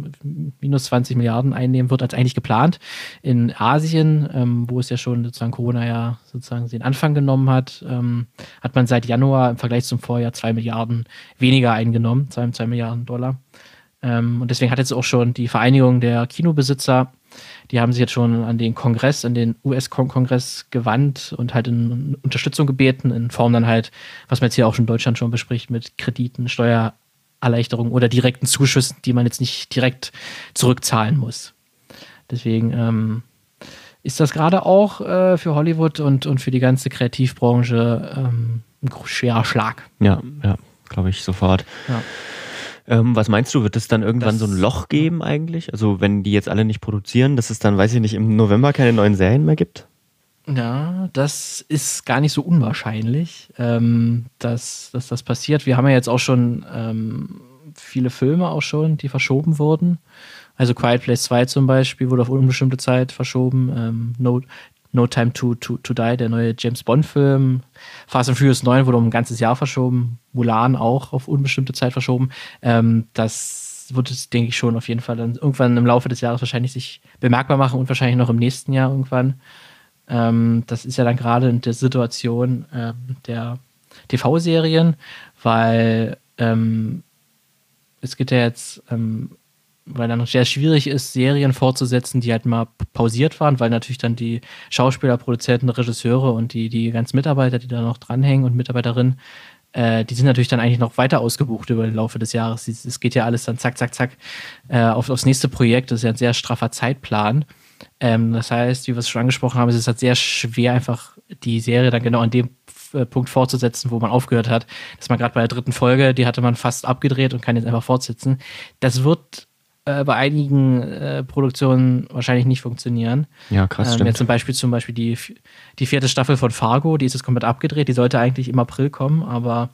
minus 20 Milliarden einnehmen wird als eigentlich geplant. In Asien, ähm, wo es ja schon sozusagen Corona ja sozusagen den Anfang genommen hat, ähm, hat man seit Januar im Vergleich zum Vorjahr zwei Milliarden weniger eingenommen, zwei, zwei Milliarden Dollar. Ähm, und deswegen hat jetzt auch schon die Vereinigung der Kinobesitzer die haben sich jetzt schon an den Kongress, an den US-Kongress gewandt und halt in Unterstützung gebeten, in Form dann halt, was man jetzt hier auch schon in Deutschland schon bespricht, mit Krediten, Steuererleichterungen oder direkten Zuschüssen, die man jetzt nicht direkt zurückzahlen muss. Deswegen ähm, ist das gerade auch äh, für Hollywood und, und für die ganze Kreativbranche ähm, ein schwerer Schlag.
Ja, ja, glaube ich sofort.
Ja.
Ähm, was meinst du, wird es dann irgendwann
Das-
so ein Loch geben eigentlich? Also wenn die jetzt alle nicht produzieren, dass es dann, weiß ich nicht, im November keine neuen Serien mehr gibt?
Ja, das ist gar nicht so unwahrscheinlich, ähm, dass, dass das passiert. Wir haben ja jetzt auch schon ähm, viele Filme auch schon, die verschoben wurden. Also Quiet Place 2 zum Beispiel wurde auf unbestimmte Zeit verschoben. Ähm, no, no Time to, to, to Die, der neue James Bond-Film. Fast and Furious 9 wurde um ein ganzes Jahr verschoben. Mulan auch auf unbestimmte Zeit verschoben. Ähm, das wird es, denke ich, schon auf jeden Fall dann irgendwann im Laufe des Jahres wahrscheinlich sich bemerkbar machen und wahrscheinlich noch im nächsten Jahr irgendwann. Ähm, das ist ja dann gerade in der Situation ähm, der TV-Serien, weil ähm, es geht ja jetzt, ähm, weil dann sehr schwierig ist, Serien fortzusetzen, die halt mal pausiert waren, weil natürlich dann die Schauspieler, Produzenten, Regisseure und die, die ganzen Mitarbeiter, die da noch dranhängen und Mitarbeiterinnen, äh, die sind natürlich dann eigentlich noch weiter ausgebucht über den Laufe des Jahres. Es geht ja alles dann zack, zack, zack äh, auf, aufs nächste Projekt. Das ist ja ein sehr straffer Zeitplan. Ähm, das heißt, wie wir es schon angesprochen haben, es ist halt sehr schwer, einfach die Serie dann genau an dem äh, Punkt fortzusetzen, wo man aufgehört hat. Dass man gerade bei der dritten Folge, die hatte man fast abgedreht und kann jetzt einfach fortsetzen. Das wird äh, bei einigen äh, Produktionen wahrscheinlich nicht funktionieren.
Ja, krass,
Ähm,
stimmt.
jetzt zum Beispiel zum Beispiel die, die vierte Staffel von Fargo, die ist jetzt komplett abgedreht, die sollte eigentlich im April kommen, aber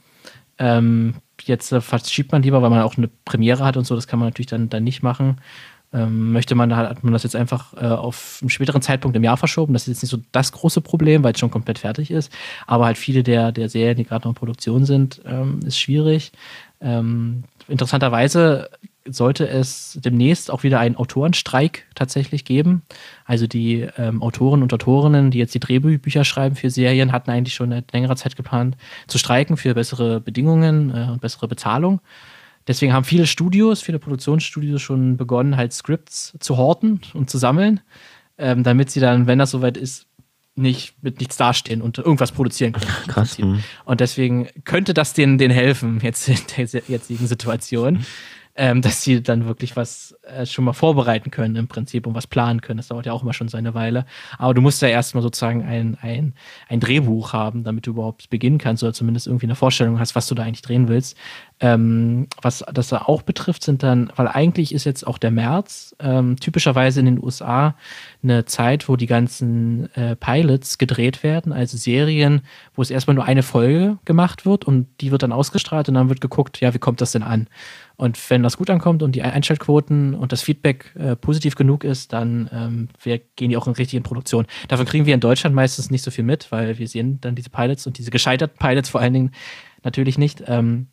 ähm, jetzt äh, verschiebt man lieber, weil man auch eine Premiere hat und so, das kann man natürlich dann, dann nicht machen. Ähm, möchte man, hat man das jetzt einfach äh, auf einen späteren Zeitpunkt im Jahr verschoben. Das ist jetzt nicht so das große Problem, weil es schon komplett fertig ist. Aber halt viele der, der Serien, die gerade noch in Produktion sind, ähm, ist schwierig. Ähm, interessanterweise sollte es demnächst auch wieder einen Autorenstreik tatsächlich geben. Also die ähm, Autoren und Autorinnen, die jetzt die Drehbücher schreiben für Serien, hatten eigentlich schon seit längerer Zeit geplant zu streiken für bessere Bedingungen äh, und bessere Bezahlung. Deswegen haben viele Studios, viele Produktionsstudios schon begonnen, halt Scripts zu horten und zu sammeln, ähm, damit sie dann, wenn das soweit ist, nicht mit nichts dastehen und irgendwas produzieren können.
Krass. Mhm.
Und deswegen könnte das denen, denen helfen, jetzt in der jetzigen Situation, ähm, dass sie dann wirklich was äh, schon mal vorbereiten können im Prinzip und was planen können. Das dauert ja auch immer schon so eine Weile. Aber du musst ja erstmal sozusagen ein, ein, ein Drehbuch haben, damit du überhaupt beginnen kannst oder zumindest irgendwie eine Vorstellung hast, was du da eigentlich drehen willst. Ähm, was das da auch betrifft, sind dann, weil eigentlich ist jetzt auch der März ähm, typischerweise in den USA eine Zeit, wo die ganzen äh, Pilots gedreht werden, also Serien, wo es erstmal nur eine Folge gemacht wird und die wird dann ausgestrahlt und dann wird geguckt, ja, wie kommt das denn an? Und wenn das gut ankommt und die Einschaltquoten und das Feedback äh, positiv genug ist, dann ähm, wir gehen die auch in richtigen Produktion. Davon kriegen wir in Deutschland meistens nicht so viel mit, weil wir sehen dann diese Pilots und diese gescheiterten Pilots vor allen Dingen natürlich nicht. Ähm,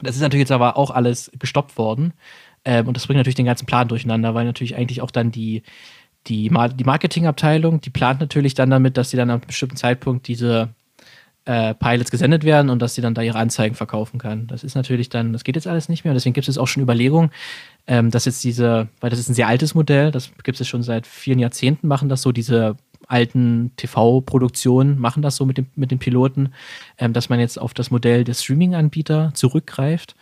das ist natürlich jetzt aber auch alles gestoppt worden. Ähm, und das bringt natürlich den ganzen Plan durcheinander, weil natürlich eigentlich auch dann die, die, Mar die Marketingabteilung, die plant natürlich dann damit, dass sie dann an einem bestimmten Zeitpunkt diese äh, Pilots gesendet werden und dass sie dann da ihre Anzeigen verkaufen kann. Das ist natürlich dann, das geht jetzt alles nicht mehr. Und deswegen gibt es auch schon Überlegungen, ähm, dass jetzt diese, weil das ist ein sehr altes Modell, das gibt es schon seit vielen Jahrzehnten, machen das so, diese alten TV-Produktionen machen das so mit, dem, mit den Piloten, ähm, dass man jetzt auf das Modell des Streaming-Anbieter zurückgreift.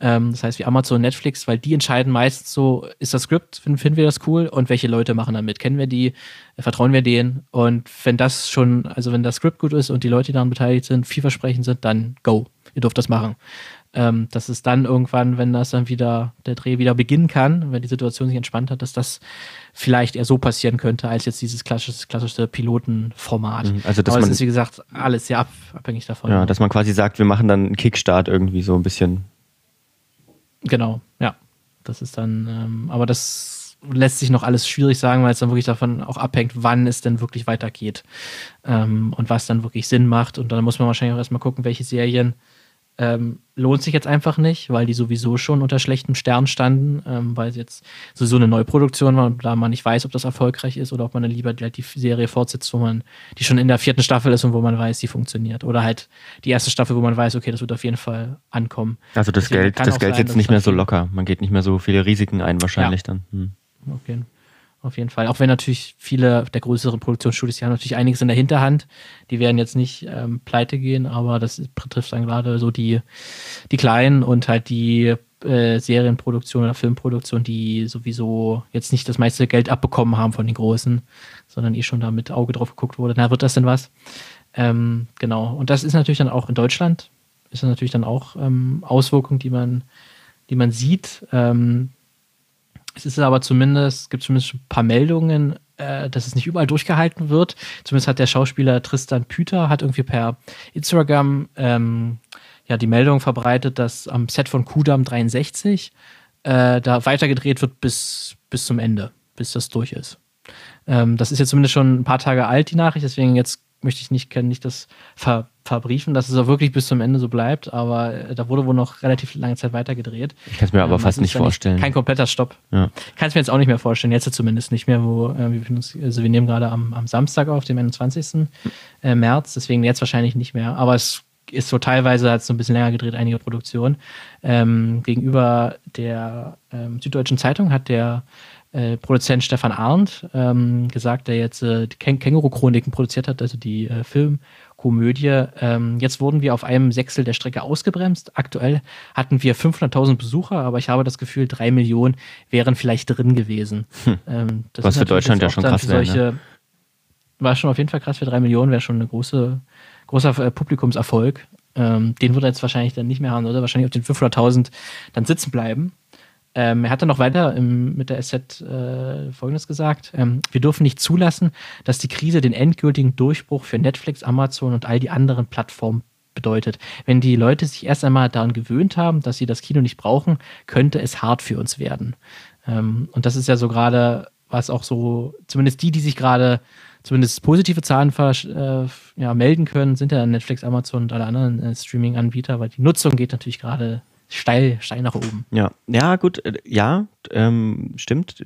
Ähm, das heißt, wie Amazon, Netflix, weil die entscheiden meistens so, ist das Skript, finden, finden wir das cool und welche Leute machen damit? Kennen wir die? Äh, Vertrauen wir denen? Und wenn das schon, also wenn das Skript gut ist und die Leute, die daran beteiligt sind, vielversprechend sind, dann go. Ihr dürft das machen. Ähm, dass es dann irgendwann, wenn das dann wieder, der Dreh wieder beginnen kann, wenn die Situation sich entspannt hat, dass das vielleicht eher so passieren könnte, als jetzt dieses klassische, klassische Pilotenformat.
Mhm, also, dass
Aber es
man-
ist, wie gesagt, alles sehr ab, abhängig davon.
Ja, dass man quasi sagt, wir machen dann einen Kickstart irgendwie so ein bisschen.
Genau, ja. Das ist dann, ähm, aber das lässt sich noch alles schwierig sagen, weil es dann wirklich davon auch abhängt, wann es denn wirklich weitergeht ähm, und was dann wirklich Sinn macht. Und dann muss man wahrscheinlich auch erstmal gucken, welche Serien ähm, lohnt sich jetzt einfach nicht, weil die sowieso schon unter schlechtem Stern standen, ähm, weil es jetzt sowieso eine Neuproduktion war und da man nicht weiß, ob das erfolgreich ist oder ob man dann lieber die, die Serie fortsetzt, wo man die schon in der vierten Staffel ist und wo man weiß, die funktioniert. Oder halt die erste Staffel, wo man weiß, okay, das wird auf jeden Fall ankommen.
Also das
Deswegen
Geld, das Geld
sein,
jetzt nicht mehr so locker. Man geht nicht mehr so viele Risiken ein wahrscheinlich dann. Hm.
Jeden, auf jeden Fall. Auch wenn natürlich viele der größeren Produktionsstudios, die haben natürlich einiges in der Hinterhand. Die werden jetzt nicht ähm, pleite gehen, aber das betrifft dann gerade so die, die kleinen und halt die äh, Serienproduktion oder Filmproduktion, die sowieso jetzt nicht das meiste Geld abbekommen haben von den Großen, sondern eh schon da mit Auge drauf geguckt wurde. Na, wird das denn was? Ähm, genau. Und das ist natürlich dann auch in Deutschland, ist natürlich dann auch ähm, Auswirkungen, die man, die man sieht. Ähm, es ist aber zumindest, gibt zumindest ein paar Meldungen, äh, dass es nicht überall durchgehalten wird. Zumindest hat der Schauspieler Tristan Püter hat irgendwie per Instagram ähm, ja die Meldung verbreitet, dass am Set von Kudam 63 äh, da weitergedreht wird bis, bis zum Ende, bis das durch ist. Ähm, das ist jetzt zumindest schon ein paar Tage alt, die Nachricht, deswegen jetzt möchte ich nicht, kann nicht das ver, verbriefen, dass es auch wirklich bis zum Ende so bleibt, aber äh, da wurde wohl noch relativ lange Zeit weitergedreht.
Ich kann es mir aber
Ähm,
fast nicht vorstellen.
Kein kompletter Stopp.
Ja.
Kann es mir jetzt auch nicht mehr vorstellen, jetzt zumindest nicht mehr, wo äh, wir, uns, also wir nehmen gerade am, am Samstag auf, dem 21. Äh, März, deswegen jetzt wahrscheinlich nicht mehr. Aber es ist so teilweise hat es so ein bisschen länger gedreht, einige Produktionen. Ähm, gegenüber der ähm, Süddeutschen Zeitung hat der äh, Produzent Stefan Arndt ähm, gesagt, der jetzt äh, die Kä Känguru-Chroniken produziert hat, also die äh, Filmkomödie. Ähm, jetzt wurden wir auf einem Sechstel der Strecke ausgebremst. Aktuell hatten wir 500.000 Besucher, aber ich habe das Gefühl, drei Millionen wären vielleicht drin gewesen. Ähm, das
Was
ist
für Deutschland ja schon krass wäre, ne?
War schon auf jeden Fall krass für drei Millionen, wäre schon eine große, großer äh, Publikumserfolg. Ähm, den würde er jetzt wahrscheinlich dann nicht mehr haben, oder? Wahrscheinlich auf den 500.000 dann sitzen bleiben. Ähm, er hat dann noch weiter im, mit der SZ äh, Folgendes gesagt. Ähm, wir dürfen nicht zulassen, dass die Krise den endgültigen Durchbruch für Netflix, Amazon und all die anderen Plattformen bedeutet. Wenn die Leute sich erst einmal daran gewöhnt haben, dass sie das Kino nicht brauchen, könnte es hart für uns werden. Ähm, und das ist ja so gerade, was auch so, zumindest die, die sich gerade zumindest positive Zahlen äh, ja, melden können, sind ja Netflix, Amazon und alle anderen äh, Streaming-Anbieter, weil die Nutzung geht natürlich gerade steil, steil nach oben.
Ja, ja, gut, äh, ja, ähm, stimmt.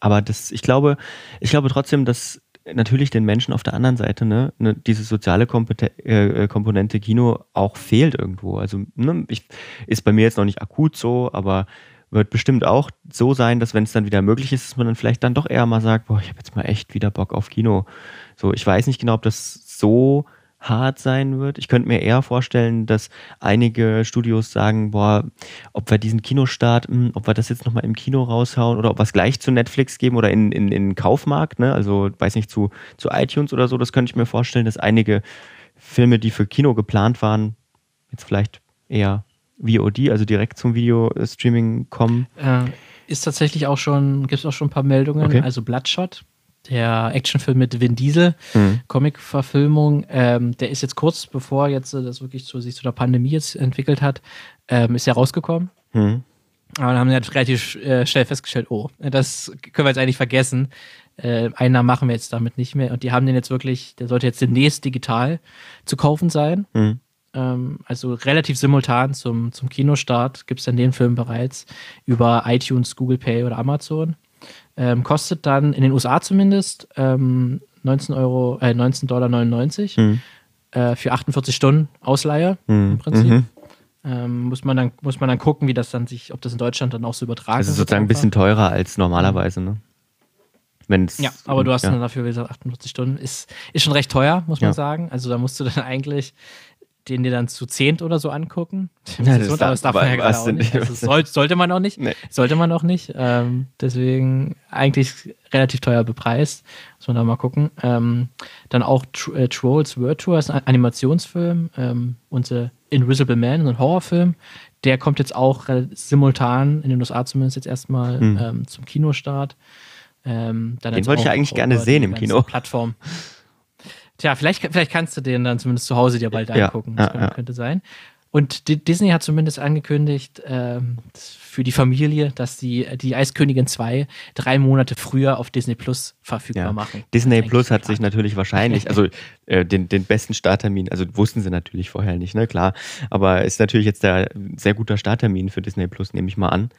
Aber das, ich glaube, ich glaube trotzdem, dass natürlich den Menschen auf der anderen Seite ne, ne diese soziale Kompeten äh, äh, Komponente Kino auch fehlt irgendwo. Also ne, ich, ist bei mir jetzt noch nicht akut so, aber wird bestimmt auch so sein, dass wenn es dann wieder möglich ist, dass man dann vielleicht dann doch eher mal sagt, boah, ich habe jetzt mal echt wieder Bock auf Kino. So, ich weiß nicht genau, ob das so hart sein wird. Ich könnte mir eher vorstellen, dass einige Studios sagen, boah, ob wir diesen Kinostart, mh, hm, ob wir das jetzt nochmal im Kino raushauen oder ob wir es gleich zu Netflix geben oder in, in, in Kaufmarkt, ne? also weiß nicht, zu, zu iTunes oder so, das könnte ich mir vorstellen, dass einige Filme, die für Kino geplant waren, jetzt vielleicht eher VOD, also direkt zum Videostreaming kommen.
Äh, ist tatsächlich auch schon, gibt es auch schon ein paar Meldungen, okay. also Bloodshot der Actionfilm mit Vin Diesel, mhm. Comic-Verfilmung, ähm, der ist jetzt kurz bevor jetzt äh, das wirklich zu, sich zu der Pandemie jetzt entwickelt hat, ähm, ist ja rausgekommen. Mhm. Aber dann haben sie halt relativ äh, schnell festgestellt, oh, das können wir jetzt eigentlich vergessen. Äh, Einnahmen machen wir jetzt damit nicht mehr. Und die haben den jetzt wirklich, der sollte jetzt demnächst digital zu kaufen sein. Mhm. Ähm, also relativ simultan zum, zum Kinostart gibt es dann den Film bereits über iTunes, Google Pay oder Amazon. Ähm, kostet dann in den USA zumindest ähm, 19 Euro, äh, 19,99 Dollar mhm. äh, für 48 Stunden Ausleihe mhm. im Prinzip. Mhm. Ähm, muss man dann muss man dann gucken, wie das dann sich, ob das in Deutschland dann auch so übertragen
wird. Also sozusagen ein bisschen teurer als normalerweise, ne?
Wenn's, ja, aber du hast ja. dann dafür, wie gesagt, 48 Stunden. Ist, ist schon recht teuer, muss man ja. sagen. Also da musst du dann [laughs] eigentlich den dir dann zu zehnt oder so angucken. Ja, das, das darf man ja gerade auch nicht. Also soll, sollte man auch nicht. Nee. Sollte man auch nicht. Ähm, deswegen eigentlich relativ teuer bepreist. Muss man da mal gucken. Ähm, dann auch äh, Trolls World Tour ist ein Animationsfilm. Ähm, äh, Invisible Man, ein Horrorfilm. Der kommt jetzt auch simultan in den USA zumindest jetzt erstmal hm. ähm, zum Kinostart.
Ähm, den wollte ich eigentlich gerne sehen im Kino.
Plattform. Tja, vielleicht, vielleicht kannst du den dann zumindest zu Hause dir bald ja, angucken. Das ja, könnte, könnte, sein. Und Disney hat zumindest angekündigt ähm, für die Familie, dass die die Eiskönigin 2 drei Monate früher auf Disney Plus verfügbar machen.
Disney Plus hat sich natürlich wahrscheinlich, [laughs] also äh, den, den besten Starttermin, also wussten sie natürlich vorher nicht, ne, klar. Aber ist natürlich jetzt der sehr guter Starttermin für Disney Plus, nehme ich mal an.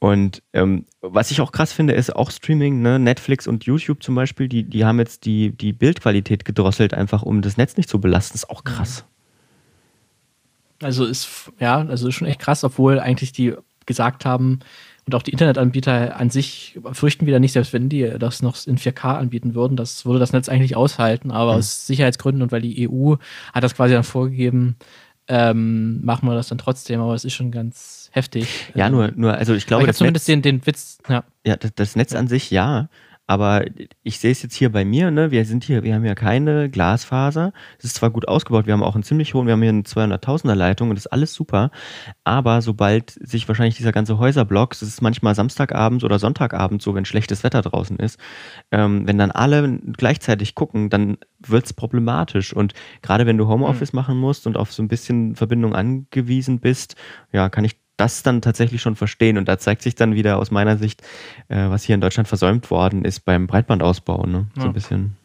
Und ähm, was ich auch krass finde, ist auch Streaming, ne? Netflix und YouTube zum Beispiel, die, die haben jetzt die, die Bildqualität gedrosselt, einfach um das Netz nicht zu belasten. Ist auch krass.
Also ist, ja, also ist schon echt krass, obwohl eigentlich die gesagt haben, und auch die Internetanbieter an sich fürchten wieder nicht, selbst wenn die das noch in 4K anbieten würden, das würde das Netz eigentlich aushalten, aber mhm. aus Sicherheitsgründen und weil die EU hat das quasi dann vorgegeben, ähm, machen wir das dann trotzdem, aber es ist schon ganz heftig.
Ja, nur, nur also ich glaube,
ich das zumindest Netz, den, den Witz,
ja. Ja, das, das Netz an sich, ja, aber ich sehe es jetzt hier bei mir, ne? Wir sind hier, wir haben ja keine Glasfaser. Es ist zwar gut ausgebaut, wir haben auch einen ziemlich hohen, wir haben hier eine 200.000er Leitung und das ist alles super. Aber sobald sich wahrscheinlich dieser ganze Häuserblock, das ist manchmal Samstagabends oder Sonntagabend so, wenn schlechtes Wetter draußen ist, ähm, wenn dann alle gleichzeitig gucken, dann wird es problematisch. Und gerade wenn du Homeoffice mhm. machen musst und auf so ein bisschen Verbindung angewiesen bist, ja, kann ich das dann tatsächlich schon verstehen. Und da zeigt sich dann wieder aus meiner Sicht, äh, was hier in Deutschland versäumt worden ist beim Breitbandausbau. Ne? So ja. ein bisschen.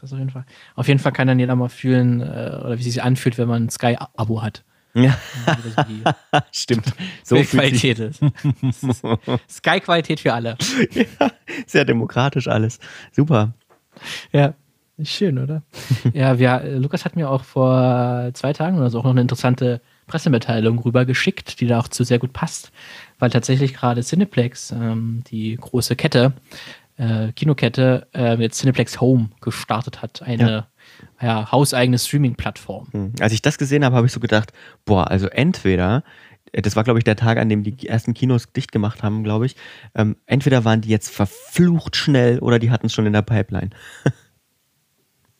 Das auf jeden Fall. Auf jeden Fall kann dann jeder mal fühlen, äh, oder wie es sich anfühlt, wenn man ein Sky-Abo hat.
Ja, [laughs] stimmt. [laughs]
So Qualität ist. [laughs] Sky-Qualität für alle.
Ja, sehr demokratisch alles. Super.
Ja, schön, oder? ja, wir, Lukas hat mir auch vor zwei Tagen oder so auch noch eine interessante Pressemitteilung rübergeschickt, die da auch zu sehr gut passt, weil tatsächlich gerade Cineplex, ähm, die große Kette, äh, Kinokette, äh, mit Cineplex Home gestartet hat, eine ja. ja hauseigene Streaming-Plattform.
Hm. Als ich das gesehen habe, habe ich so gedacht, boah, also entweder äh, das war, glaube ich, der Tag, an dem die ersten Kinos dicht gemacht haben, glaube ich. Ähm, entweder waren die jetzt verflucht schnell oder die hatten es schon in der Pipeline. [laughs]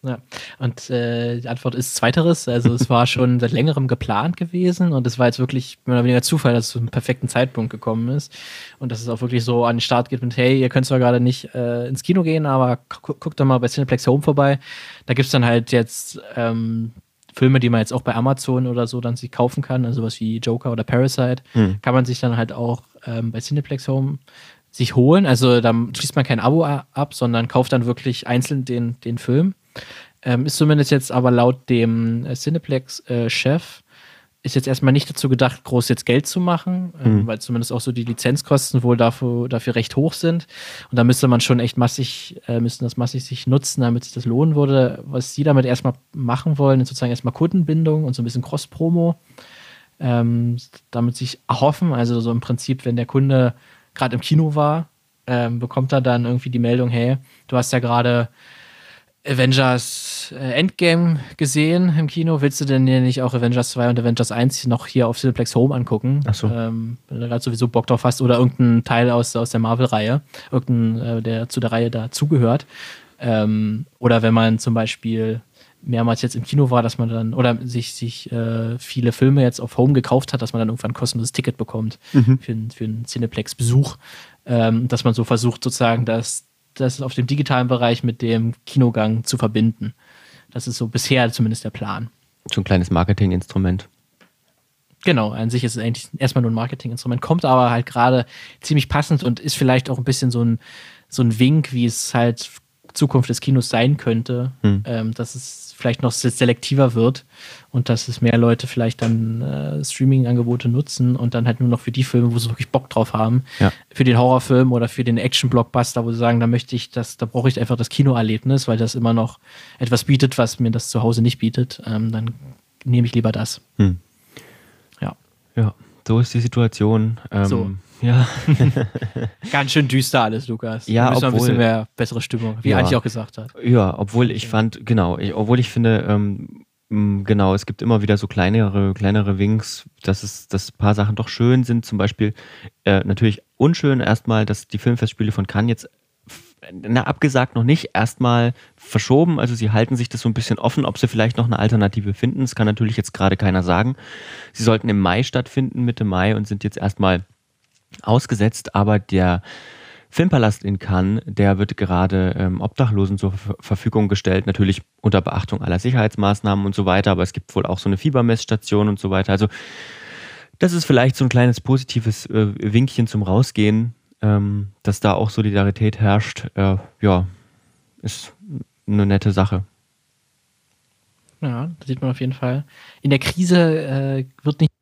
Ja, und äh, die Antwort ist zweiteres. Also es war schon seit längerem geplant gewesen und es war jetzt wirklich mehr oder weniger Zufall, dass es zum perfekten Zeitpunkt gekommen ist und dass es auch wirklich so an den Start geht mit, hey, ihr könnt zwar gerade nicht äh, ins Kino gehen, aber gu guckt doch mal bei Cineplex Home vorbei. Da gibt es dann halt jetzt ähm, Filme, die man jetzt auch bei Amazon oder so dann sich kaufen kann, also was wie Joker oder Parasite, hm. kann man sich dann halt auch ähm, bei Cineplex Home sich holen. Also da schließt man kein Abo ab, sondern kauft dann wirklich einzeln den, den Film ähm, ist zumindest jetzt aber laut dem äh, Cineplex-Chef äh, ist jetzt erstmal nicht dazu gedacht, groß jetzt Geld zu machen, ähm, mhm. weil zumindest auch so die Lizenzkosten wohl dafür, dafür recht hoch sind. Und da müsste man schon echt massig, äh, müssten das massig sich nutzen, damit sich das lohnen würde. Was sie damit erstmal machen wollen, ist sozusagen erstmal Kundenbindung und so ein bisschen Cross-Promo. Ähm, damit sich erhoffen, also so im Prinzip, wenn der Kunde gerade im Kino war, ähm, bekommt er dann irgendwie die Meldung, hey, du hast ja gerade Avengers äh, Endgame gesehen im Kino. Willst du denn nicht auch Avengers 2 und Avengers 1 noch hier auf Cineplex Home angucken?
Ach so.
Ähm, wenn du gerade sowieso Bock drauf hast oder irgendein Teil aus, aus der Marvel-Reihe, irgendein, äh, der zu der Reihe dazugehört. Ähm, oder wenn man zum Beispiel mehrmals jetzt im Kino war, dass man dann, oder sich, sich äh, viele Filme jetzt auf Home gekauft hat, dass man dann irgendwann ein kostenloses Ticket bekommt mhm. für, für einen Cineplex-Besuch. Ähm, dass man so versucht, sozusagen, dass das auf dem digitalen Bereich mit dem Kinogang zu verbinden. Das ist so bisher zumindest der Plan.
So ein kleines Marketinginstrument.
Genau, an sich ist es eigentlich erstmal nur ein Marketinginstrument, kommt aber halt gerade ziemlich passend und ist vielleicht auch ein bisschen so ein, so ein Wink, wie es halt Zukunft des Kinos sein könnte, hm. ähm, dass es vielleicht noch selektiver wird und dass es mehr Leute vielleicht dann äh, Streaming-Angebote nutzen und dann halt nur noch für die Filme, wo sie wirklich Bock drauf haben, ja. für den Horrorfilm oder für den Action-Blockbuster, wo sie sagen, da möchte ich das, da brauche ich einfach das Kinoerlebnis, weil das immer noch etwas bietet, was mir das zu Hause nicht bietet, ähm, dann nehme ich lieber das. Hm.
Ja. Ja, so ist die Situation. Ähm, so. Ja. [laughs]
Ganz schön düster alles, Lukas.
Ja,
da obwohl, ein bisschen mehr bessere Stimmung, wie ja, eigentlich auch gesagt hat.
Ja, obwohl ich fand, genau, ich, obwohl ich finde, ähm, genau, es gibt immer wieder so kleinere, kleinere Winks, dass es, dass ein paar Sachen doch schön sind. Zum Beispiel äh, natürlich unschön erstmal, dass die Filmfestspiele von Cannes jetzt na, abgesagt noch nicht, erstmal verschoben. Also sie halten sich das so ein bisschen offen, ob sie vielleicht noch eine Alternative finden. Das kann natürlich jetzt gerade keiner sagen. Sie sollten im Mai stattfinden, Mitte Mai, und sind jetzt erstmal ausgesetzt, aber der Filmpalast in Cannes, der wird gerade ähm, Obdachlosen zur Verfügung gestellt, natürlich unter Beachtung aller Sicherheitsmaßnahmen und so weiter, aber es gibt wohl auch so eine Fiebermessstation und so weiter. Also das ist vielleicht so ein kleines positives äh, Winkchen zum Rausgehen, ähm, dass da auch Solidarität herrscht. Äh, ja, ist eine nette Sache.
Ja, das sieht man auf jeden Fall. In der Krise äh, wird nicht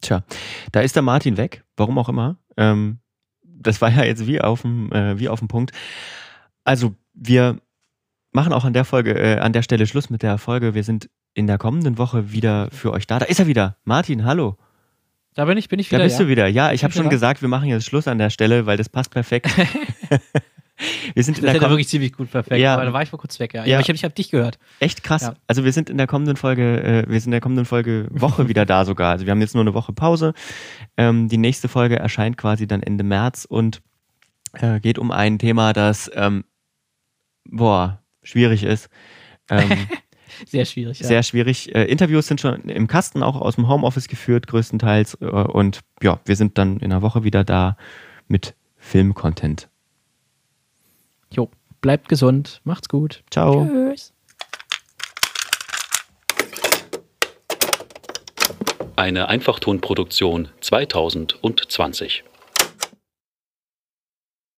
Tja, da ist der Martin weg, warum auch immer. Ähm, das war ja jetzt wie auf dem, äh, wie auf dem Punkt. Also, wir machen auch an der Folge, äh, an der Stelle Schluss mit der Folge. Wir sind in der kommenden Woche wieder für euch da. Da ist er wieder. Martin, hallo.
Da bin ich, bin ich wieder.
Da bist ja. du wieder. Ja, ich habe schon gesagt, wir machen jetzt Schluss an der Stelle, weil das passt perfekt. [laughs]
Wir sind in das der wirklich ziemlich gut perfekt. Ja. Aber da war ich mal kurz weg, ja. ja. Aber ich habe hab dich gehört.
Echt krass. Ja. Also wir sind in der kommenden Folge, äh, wir sind in der kommenden Folge Woche wieder da sogar. Also wir haben jetzt nur eine Woche Pause. Ähm, die nächste Folge erscheint quasi dann Ende März und äh, geht um ein Thema, das ähm, boah, schwierig ist. Ähm, [laughs]
sehr schwierig.
Ja. Sehr schwierig. Äh, Interviews sind schon im Kasten auch aus dem Homeoffice geführt, größtenteils. Äh, und ja, wir sind dann in einer Woche wieder da mit Filmcontent.
Jo, bleibt gesund, macht's gut.
Ciao. Tschüss.
Eine Einfachtonproduktion 2020.